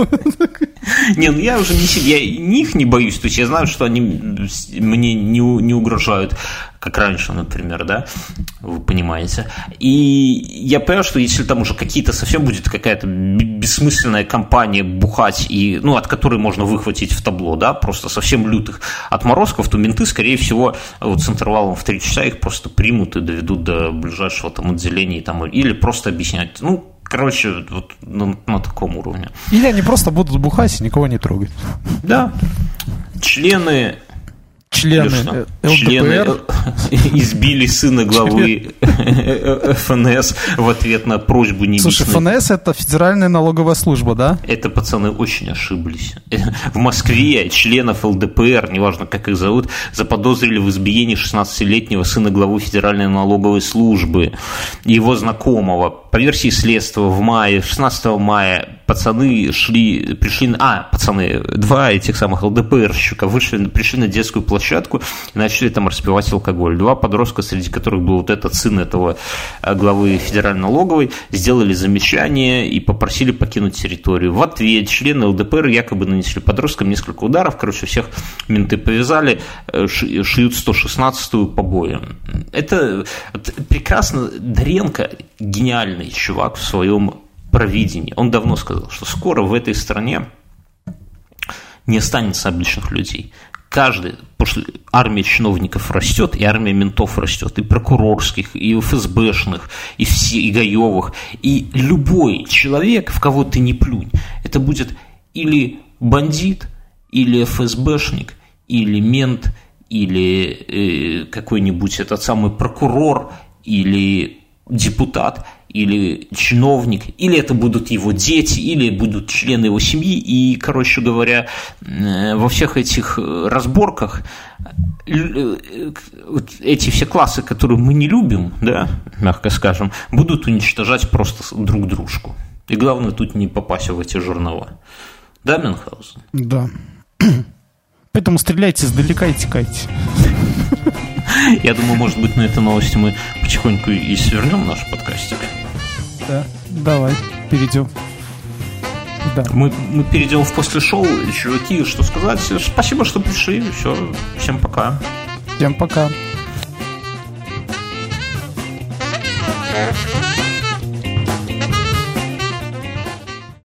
Не, ну я уже не, я них не боюсь, то есть я знаю, что они мне не, не угрожают как раньше, например, да, вы понимаете. И я понимаю, что если там уже какие-то совсем будет какая-то бессмысленная компания бухать, и, ну, от которой можно выхватить в табло, да, просто совсем лютых отморозков, то менты, скорее всего, вот с интервалом в 3 часа их просто примут и доведут до ближайшего там отделения, там, или просто объяснять, ну, Короче, вот на, на таком уровне. Или они просто будут бухать и никого не трогать. Да. Члены члены ЛДПР члены избили сына главы ФНС в ответ на просьбу не Слушай, ФНС это Федеральная налоговая служба, да? Это пацаны очень ошиблись. В Москве членов ЛДПР, неважно как их зовут, заподозрили в избиении 16-летнего сына главы Федеральной налоговой службы, его знакомого. По версии следствия в мае, 16 мая пацаны шли, пришли, а, пацаны, два этих самых ЛДПРщика вышли, пришли на детскую площадку и начали там распивать алкоголь. Два подростка, среди которых был вот этот сын этого э, главы Федеральной налоговой, сделали замечание и попросили покинуть территорию. В ответ члены ЛДПР якобы нанесли подросткам несколько ударов, короче, всех менты повязали, э, шьют 116-ю побоем. Это прекрасно, Даренко гениальный чувак в своем провидение. Он давно сказал, что скоро в этой стране не останется обычных людей. Каждый, что армия чиновников растет, и армия ментов растет, и прокурорских, и ФСБшных, и, все, и Гаевых, и любой человек, в кого ты не плюнь, это будет или бандит, или ФСБшник, или мент, или э, какой-нибудь этот самый прокурор, или депутат – или чиновник, или это будут его дети, или будут члены его семьи. И, короче говоря, э, во всех этих разборках э, эти все классы, которые мы не любим, да, мягко скажем, будут уничтожать просто друг дружку. И главное тут не попасть в эти журнала. Да, Мюнхгаузен? Да. Поэтому стреляйте издалека и текайте. Я думаю, может быть, на этой новости мы потихоньку и свернем наш подкастик. Да, давай, перейдем. Да. Мы, мы перейдем в после шоу, чуваки, что сказать. Спасибо, что пришли. Все, всем пока. Всем пока. Thank you.